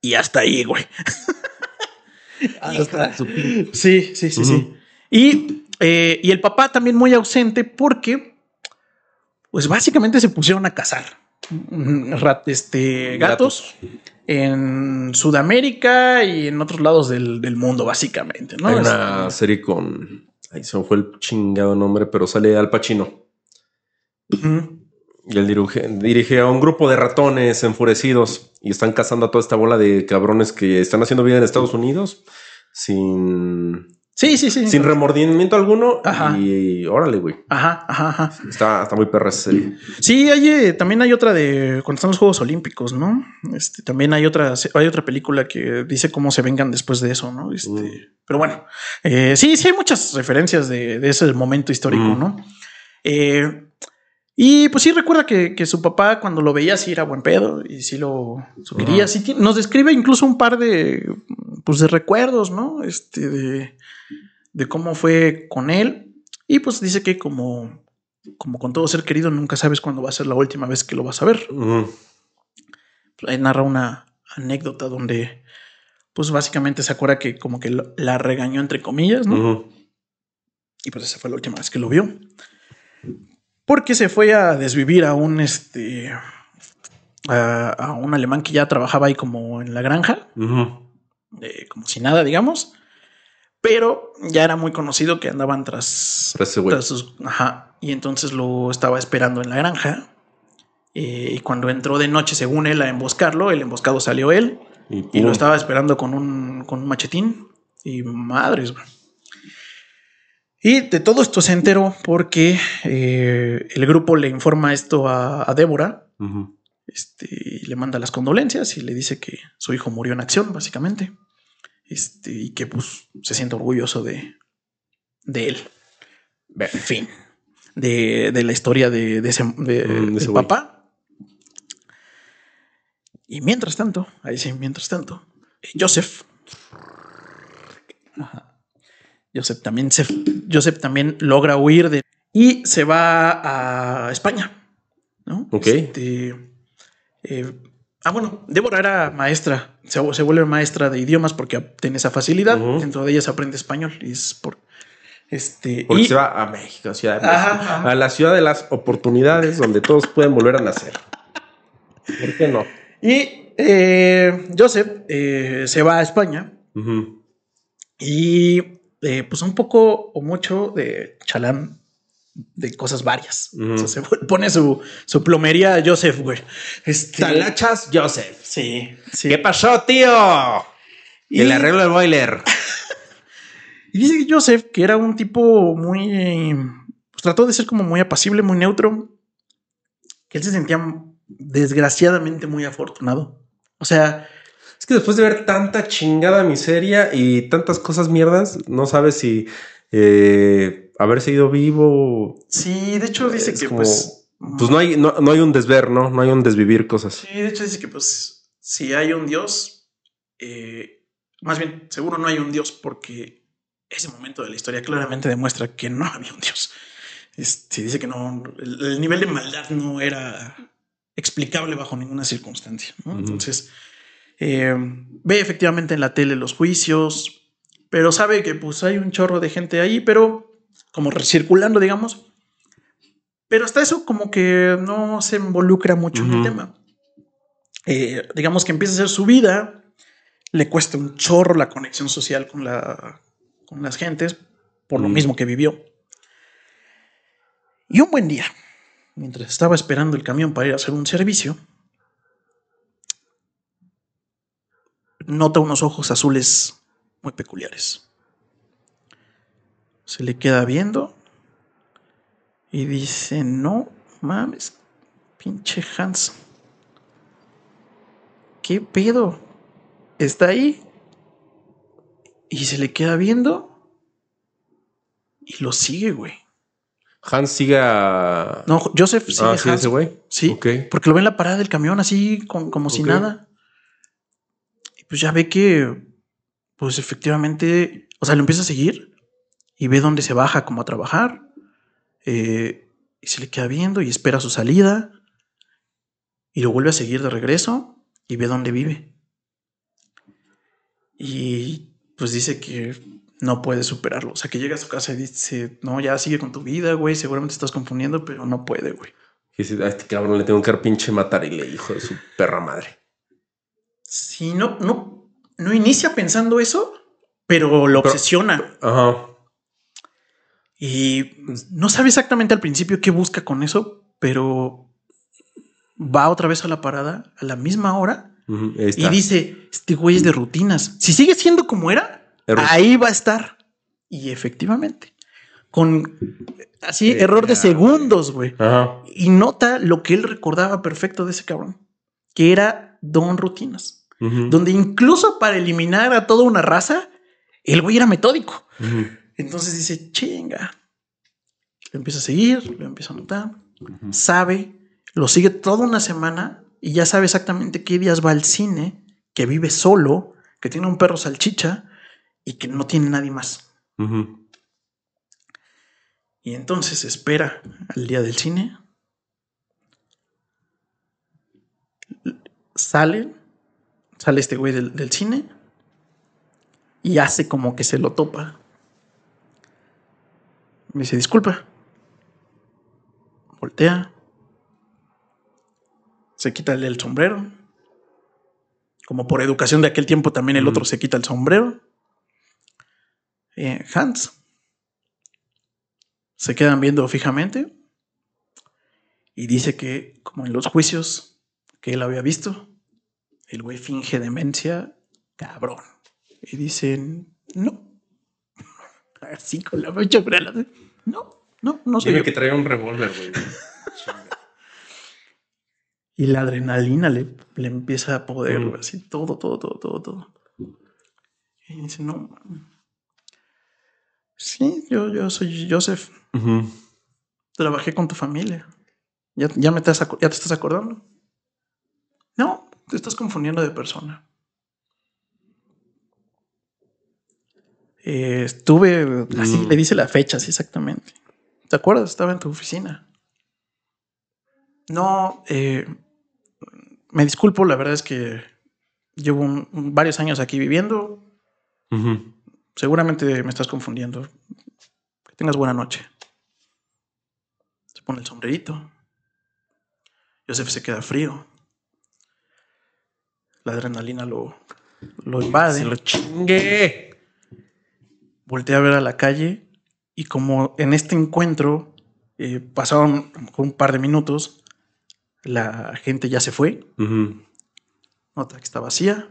Y hasta ahí, güey. Hasta- Sí, sí, sí, sí. Y, eh, y el papá también muy ausente porque, pues básicamente se pusieron a cazar mm, rat- este, gatos, en Sudamérica y en otros lados del, del mundo, básicamente. ¿no? Hay una serie con. Ahí se me fue el chingado nombre, pero sale Al Pacino. Y él dirige, dirige a un grupo de ratones enfurecidos y están cazando a toda esta bola de cabrones que están haciendo vida en Estados Unidos sin, Sí, sí, sí. sin remordimiento alguno. Ajá. Y, órale, güey. Ajá, ajá, ajá. Está, está muy perra esa serie. Sí, hay, eh, también hay otra de cuando están los Juegos Olímpicos, ¿no? Este, también hay otra, hay otra película que dice cómo se vengan después de eso, ¿no? Este, Mm. Pero bueno, eh, sí, sí hay muchas referencias de, de ese momento histórico, Mm. ¿no? Eh, y pues sí recuerda que, que su papá cuando lo veía sí era buen pedo y sí lo, lo quería. Sí nos describe incluso un par de, pues, de recuerdos, ¿no? Este, de, de cómo fue con él. Y pues dice que como, como con todo ser querido, nunca sabes cuándo va a ser la última vez que lo vas a ver. Ujú. Ahí narra una anécdota donde, pues básicamente se acuerda que como que la regañó entre comillas, ¿no? Y pues esa fue la última vez que lo vio. Porque se fue a desvivir a un este a, a un alemán que ya trabajaba ahí como en la granja, eh, como si nada, digamos. Pero ya era muy conocido que andaban tras, Tras sus- ajá. Y entonces lo estaba esperando en la granja. Eh, y cuando entró de noche, según él, a emboscarlo, el emboscado salió él. Y, Y lo estaba esperando con un, con un machetín. Y madres, güey. Y de todo esto se enteró porque eh, el grupo le informa esto a, a Débora. Este, y le manda las condolencias y le dice que su hijo murió en acción, básicamente. Este, y que pues se siente orgulloso de, de él. En fin. De, de la historia de, de ese, de- Mm, ese papá. Y mientras tanto, ahí sí, mientras tanto, Joseph. Ajá. Joseph también se, Joseph también logra huir de y se va a España. ¿no? Ok. Este, eh, ah, bueno, Débora era maestra, se, se vuelve maestra de idiomas porque tiene esa facilidad. Dentro de ella se aprende español y es por este. Porque y- se va a México, a Ciudad de Ajá, México, ajá. a la ciudad de las oportunidades donde todos pueden volver a nacer. ¿Por qué no? Y eh, Joseph eh, se va a España y pues un poco o mucho de chalán de cosas varias. Ujú. O sea, se pone su, su plomería a Joseph, güey. Este, Talachas Joseph. Sí, sí. ¿Qué pasó, tío? Y- le arreglo el boiler. Y dice que Joseph, que era un tipo muy. Pues trató de ser como muy apacible, muy neutro. Que él se sentía desgraciadamente muy afortunado. O sea. Es que después de ver tanta chingada miseria y tantas cosas mierdas, no sabes si eh, haber seguido vivo. Sí, de hecho dice que pues. Pues no hay, no, hay un desver, ¿no? No hay un desvivir cosas. Sí, de hecho dice que pues si hay un Dios, eh, más bien, seguro no hay un Dios porque ese momento de la historia claramente demuestra que no había un Dios. Este, dice que no, el, nivel de maldad no era explicable bajo ninguna circunstancia. Entonces, eh, ve efectivamente en la tele los juicios, pero sabe que pues hay un chorro de gente ahí, pero como recirculando, digamos. Pero hasta eso como que no se involucra mucho en el tema. Eh, digamos que empieza a hacer su vida, le cuesta un chorro la conexión social con, la, con las gentes, por lo mismo que vivió. Y un buen día, mientras estaba esperando el camión para ir a hacer un servicio, nota unos ojos azules muy peculiares. Se le queda viendo y dice, no mames, pinche Hans. ¿Qué pedo? Está ahí. Y se le queda viendo y lo sigue, güey. Hans sigue a... No, Joseph sigue ah, ¿sí Ese güey? Sí, porque lo ve en la parada del camión así como si nada. Pues ya ve que pues efectivamente, o sea, lo empieza a seguir y ve dónde se baja como a trabajar. Eh, y se le queda viendo y espera su salida. Y lo vuelve a seguir de regreso y ve dónde vive. Y pues dice que no puede superarlo. O sea, que llega a su casa y dice, no, ya sigue con tu vida, güey, seguramente estás confundiendo, pero no puede, güey. Y dice, a este cabrón le tengo que pinche matar y le hijo de su perra madre. Sí, no, no, no inicia pensando eso, pero lo obsesiona. Ajá. Y no sabe exactamente al principio qué busca con eso, pero va otra vez a la parada a la misma hora y dice, este güey es de rutinas. Si sigue siendo como era, ahí va a estar. Y efectivamente, con así eh, error de segundos, güey. Y nota lo que él recordaba perfecto de ese cabrón, que era Don Rutinas donde incluso para eliminar a toda una raza, el güey era metódico. Entonces dice, chinga. Lo empieza a seguir, lo empieza a notar, sabe, lo sigue toda una semana y ya sabe exactamente qué días va al cine, que vive solo, que tiene un perro salchicha y que no tiene nadie más. Y entonces espera al día del cine. Sale, Sale este güey del, cine y hace como que se lo topa. Me dice, disculpa. Voltea. Se quita el, sombrero. Como por educación de aquel tiempo también el otro se quita el sombrero. Eh, Hans. Se quedan viendo fijamente. Y dice que, como en los juicios que él había visto, el güey finge demencia, cabrón. Y dicen, no. Así con la fecha, no, no, no sé. Tiene que traer un revólver, güey. y la adrenalina le, le empieza a poder, mm. así todo, todo, todo, todo, todo. Y dice, no. Sí, yo, yo soy Joseph. Trabajé con tu familia. ¿Ya, ya, me estás, ¿Ya te estás acordando? No, te estás confundiendo de persona. Eh, estuve, así mm. le dice la fecha, sí, exactamente. ¿Te acuerdas? Estaba en tu oficina. No, eh, me disculpo, la verdad es que llevo varios años aquí viviendo. Seguramente me estás confundiendo. Que tengas buena noche. Se pone el sombrerito. Joseph se queda frío la adrenalina lo, lo invade. Se lo chingue. Voltea a ver a la calle y como en este encuentro eh, pasaron un par de minutos, la gente ya se fue. Nota que está vacía.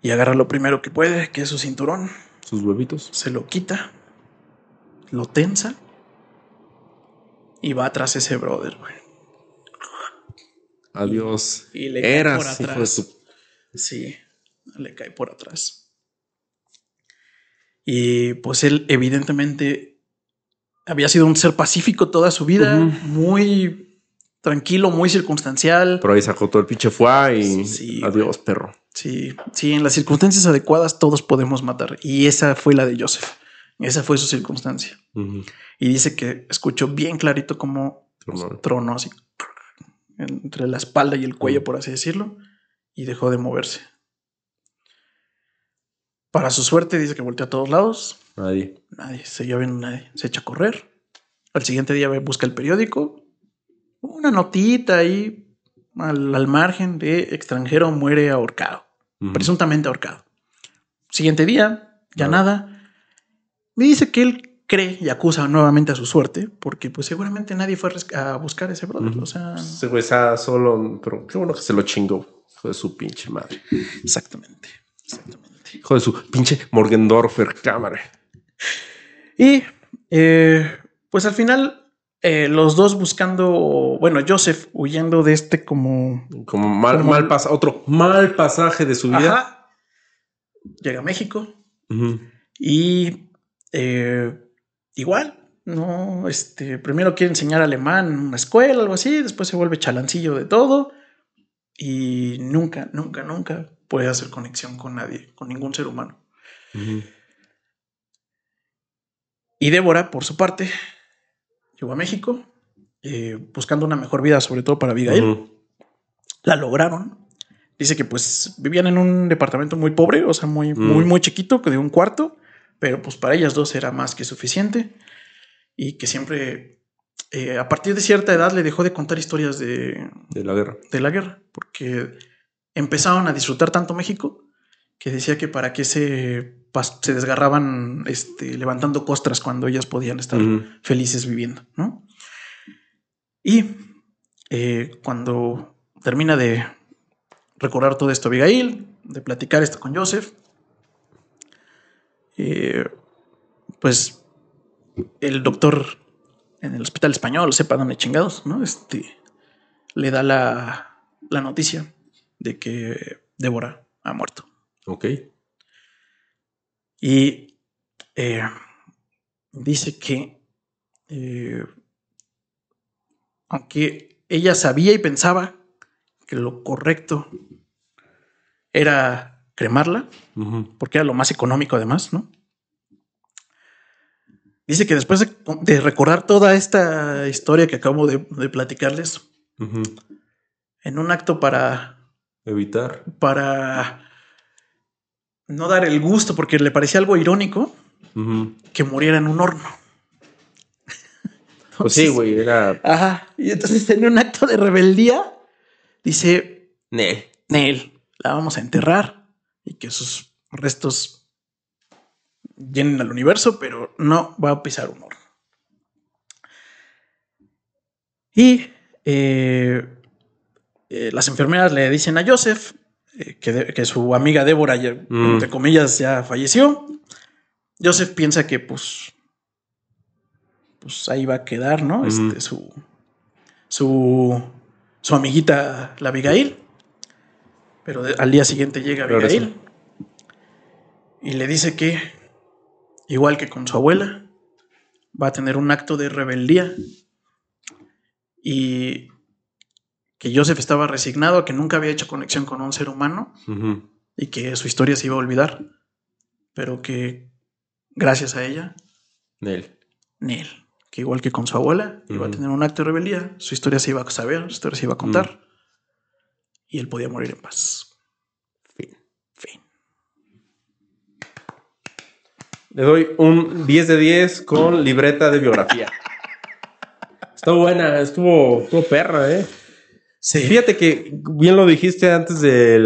y agarra lo primero que puede, que es su cinturón, Sus huevitos. se lo quita, lo tensa y va tras ese brother, güey. Adiós. Y le cae Eras, por hijo de atrás. su- Sí, le cae por atrás. Y pues él evidentemente había sido un ser pacífico toda su vida, muy tranquilo, muy circunstancial. Pero ahí sacó todo el pinche fuá y Sí, adiós, perro. Sí, sí, en las circunstancias adecuadas todos podemos matar. Y esa fue la de Joseph. Esa fue su circunstancia. Y dice que escuchó bien clarito como Tronó. tronó así entre la espalda y el cuello, Mm. por así decirlo, y dejó de moverse. Para su suerte, dice que volteó a todos lados. Nadie. Nadie, seguía viendo nadie. Se echa a correr. Al siguiente día busca el periódico. Una notita ahí al, al margen de extranjero muere ahorcado. Presuntamente ahorcado. Siguiente día, ya Nada. nada. Me dice que él cree y acusa nuevamente a su suerte, porque pues seguramente nadie fue a buscar a ese brother. O sea, Ese güey está solo, pero qué bueno que se lo chingó. Hijo de su pinche madre. exactamente. Exactamente. Hijo de su pinche Morgendorfer cámara. Y eh, pues al final, eh, los dos buscando, bueno, Joseph huyendo de este como... Como mal, Como- mal pas- otro mal pasaje de su vida. Ajá. Llega a México y eh, igual, no, este, primero quiere enseñar alemán en una escuela, algo así, después se vuelve chalancillo de todo y nunca, nunca, nunca puede hacer conexión con nadie, con ningún ser humano. Y Débora, por su parte, llegó a México eh, buscando una mejor vida, sobre todo para Abigail. Ujú. La lograron. Dice que pues vivían en un departamento muy pobre, o sea, muy, Mm. muy, muy chiquito, que de un cuarto, pero pues para ellas dos era más que suficiente. Y que siempre, eh, a partir de cierta edad, le dejó de contar historias de, De la guerra. de la guerra, porque empezaron a disfrutar tanto México que decía que para qué se, se desgarraban este, levantando costras cuando ellas podían estar felices viviendo, ¿no? Y eh, cuando termina de recordar todo esto a Abigail, de platicar esto con Joseph, eh, pues el doctor en el hospital español, sepa dónde chingados, ¿no? Este, le da la, la noticia de que Débora ha muerto. Ok. Y eh, dice que, eh, aunque ella sabía y pensaba que lo correcto era cremarla, porque era lo más económico además, ¿no? Dice que después de, de recordar toda esta historia que acabo de, de platicarles, en un acto para, Evitar. para no dar el gusto, porque le parecía algo irónico, que muriera en un horno. Pues sí, güey, era. Ajá. Y entonces en un acto de rebeldía dice, Ne. Nel, la vamos a enterrar y que sus restos llenen al universo, pero no va a pisar un horno. Y eh, eh, las enfermeras le dicen a Joseph eh, que, de- que su amiga Débora, ya, Mm. entre comillas, ya falleció. Joseph piensa que pues, pues ahí va a quedar, ¿no? Ujú. Este, su, su, su amiguita, la Abigail. Pero de- al día siguiente llega. Abigail y le dice que, igual que con su abuela, va a tener un acto de rebeldía y que Joseph estaba resignado a que nunca había hecho conexión con un ser humano y que su historia se iba a olvidar, pero que gracias a ella, Nel. Neil, que igual que con su abuela, iba a tener un acto de rebeldía, su historia se iba a saber, su historia se iba a contar y él podía morir en paz. Fin. Fin. Le doy un 10 de 10 con libreta de biografía. Estuvo buena, estuvo, estuvo perra, ¿eh? Sí. Fíjate que bien lo dijiste antes de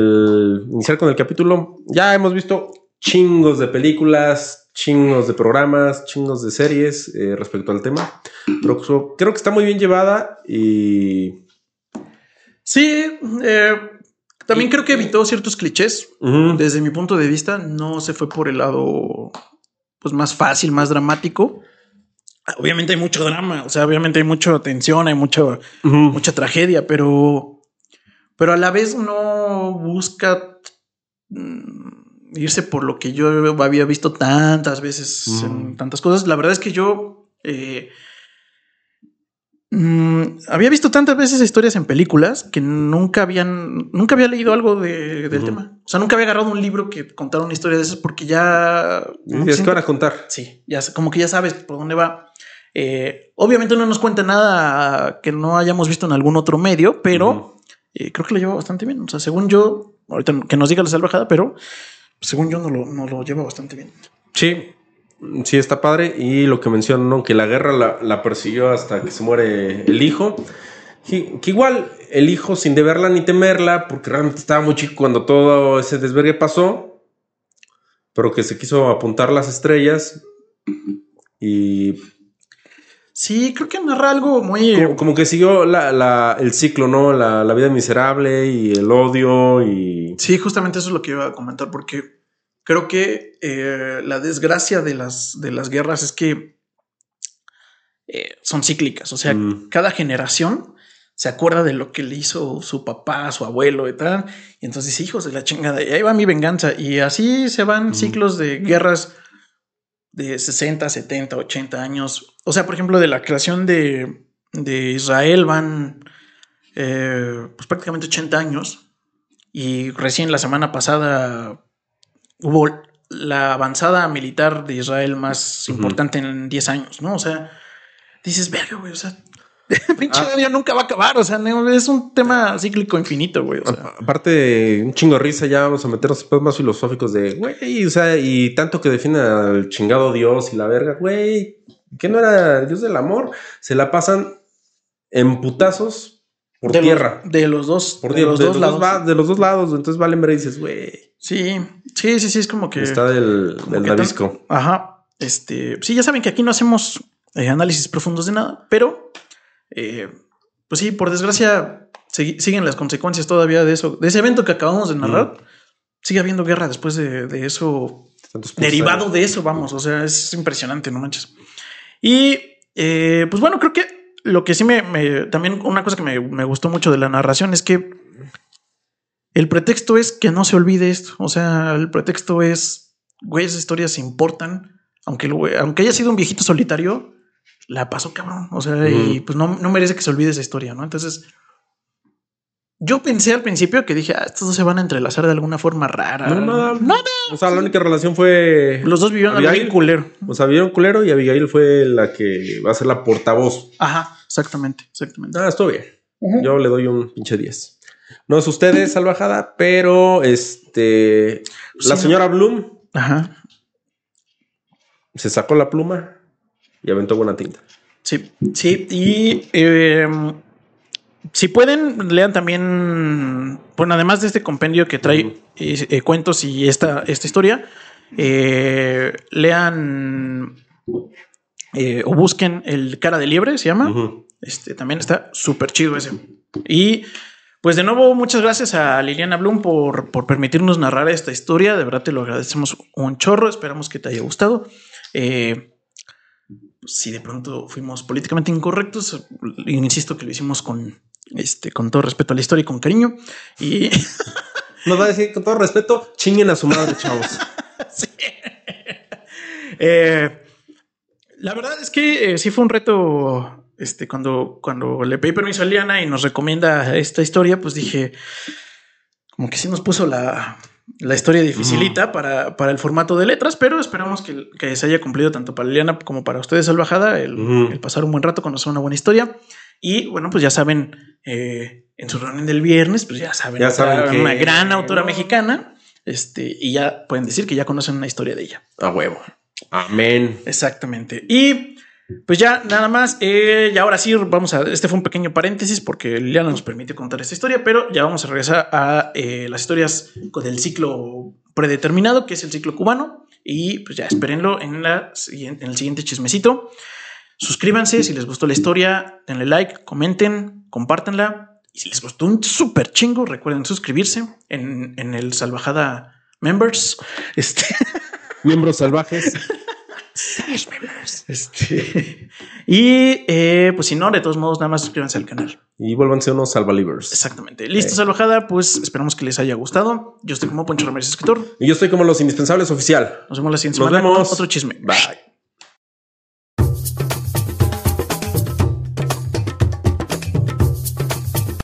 iniciar con el capítulo. Ya hemos visto chingos de películas, chingos de programas, chingos de series eh, respecto al tema. Pero creo- creo que está muy bien llevada y Sí, eh, También creo que evitó ciertos clichés. Desde mi punto de vista, no se fue por el lado pues más fácil, más dramático. Obviamente hay mucho drama, o sea, obviamente hay mucha tensión, hay mucho, mucha tragedia, pero, pero a la vez no busca mm, irse por lo que yo había visto tantas veces en tantas cosas. La verdad es que yo eh, mm, había visto tantas veces historias en películas que nunca habían, nunca había leído algo de- del tema. O sea, nunca había agarrado un libro que contara una historia de esas porque ya Y es que van a contar. Sí, ya como que ya sabes por dónde va. Eh, obviamente no nos cuenta nada que no hayamos visto en algún otro medio, pero eh, creo que lo lleva bastante bien. O sea, según yo, ahorita que nos diga la salvajada, pero según yo no lo, no lo lleva bastante bien. Sí, sí está padre. Y lo que mencionan, ¿no? que la guerra la, la persiguió hasta que se muere el hijo. Que, que igual el hijo, sin deberla ni temerla, porque realmente estaba muy chico cuando todo ese desvergue pasó, pero que se quiso apuntar las estrellas y Sí, creo que narra algo muy. como, como que siguió la- la- el ciclo, ¿no? La, la vida miserable y el odio y... Sí, justamente eso es lo que iba a comentar, porque creo que eh, la desgracia de las, de las guerras es que eh, son cíclicas. O sea, Mm. cada generación se acuerda de lo que le hizo su papá, su abuelo y tal. Y entonces dice, hijos de la chingada, y ahí va mi venganza. Y así se van Mm. ciclos de guerras de 60, 70, 80 años. O sea, por ejemplo, de la creación de, de Israel van eh, pues prácticamente 80 años. Y recién la semana pasada hubo la avanzada militar de Israel más importante en 10 años, ¿no? O sea, dices, verga, güey, o sea, pinche Ah. nunca va a acabar, o sea, es un tema cíclico infinito, güey, o sea. Aparte, un chingo de risa, ya vamos a meternos después más filosóficos de, güey, o sea, y tanto que defienden al chingado Dios y la verga, güey, que no era el Dios del amor, se la pasan en putazos por de tierra. Los, de los dos, por de los de dos los lados. va- de los dos lados, entonces valen ver y dices, güey, Sí, sí, sí, sí, es como que. está del, del Davisco. Ajá. Este, sí, ya saben que aquí no hacemos eh, análisis profundos de nada, pero eh, pues sí, por desgracia siguen las consecuencias todavía de eso, de ese evento que acabamos de narrar. Sigue habiendo guerra después de, de eso, derivado de eso, vamos, o sea, es impresionante, no manches. Y eh, pues bueno, creo que lo que sí me, me- también una cosa que me, me gustó mucho de la narración es que el pretexto es que no se olvide esto, o sea, el pretexto es, güey, esas historias importan, aunque, el güey- aunque haya sido un viejito solitario, la pasó cabrón, o sea, y pues no, no merece que se olvide esa historia, ¿no? Entonces... Yo pensé al principio que dije, ah, estos dos se van a entrelazar de alguna forma rara. No, nada. Nada. O sea, la única relación fue... Los dos vivieron Abigail. culero. O sea, vieron culero y Abigail fue la que va a ser la portavoz. Ajá, exactamente, exactamente. Ah, estuvo bien. Yo le doy un pinche 10. No es ustedes, salvajada, pero este. Sí, la señora Bloom Ajá, se sacó la pluma y aventó buena tinta. sí, sí. Y eh, si pueden, lean también, bueno, además de este compendio que trae eh, eh, cuentos y esta, esta historia, eh, lean o busquen el cara de liebre, se llama. Este también está súper chido ese. Y pues de nuevo, muchas gracias a Liliana Blum por, por permitirnos narrar esta historia. De verdad te lo agradecemos un chorro. Esperamos que te haya gustado. Eh, si de pronto fuimos políticamente incorrectos, insisto que lo hicimos con, este, con todo respeto a la historia y con cariño. Y Nos va a decir con todo respeto, chinguen a su madre, chavos. Sí. Eh, la verdad es que eh, sí fue un reto. Este, cuando, cuando le pedí permiso a Liana y nos recomienda esta historia, pues dije, como que sí nos puso la, la historia dificilita para, para el formato de letras, pero esperamos que, que se haya cumplido tanto para Liana como para ustedes, Salvajada, el, el pasar un buen rato, conocer una buena historia. Y bueno, pues ya saben, eh, en su reunión del viernes, pues ya saben, Ya saben que- una gran autora mexicana. Este, y ya pueden decir que ya conocen una historia de ella. A huevo. Amén. Exactamente. Y pues ya nada más. Eh, y ahora sí, vamos a. Este fue un pequeño paréntesis porque Liliana nos permitió contar esta historia, pero ya vamos a regresar a eh, las historias con el ciclo predeterminado, que es el ciclo cubano. Y pues ya espérenlo en, la en el siguiente chismecito. Suscríbanse si les gustó la historia, denle like, comenten, compártanla. Y si les gustó un súper chingo, recuerden suscribirse en, en el Salvajada Members. Este. Miembros salvajes. Este. Y eh, pues si no, de todos modos, nada más suscríbanse al canal. Y vuélvanse unos salvalivers. Exactamente. Listo, Salvajada. Pues esperamos que les haya gustado. Yo estoy como Poncho Ramírez, escritor. Y yo estoy como los indispensables oficial. Nos vemos la siguiente Nos semana con vemos. otro chisme. Bye.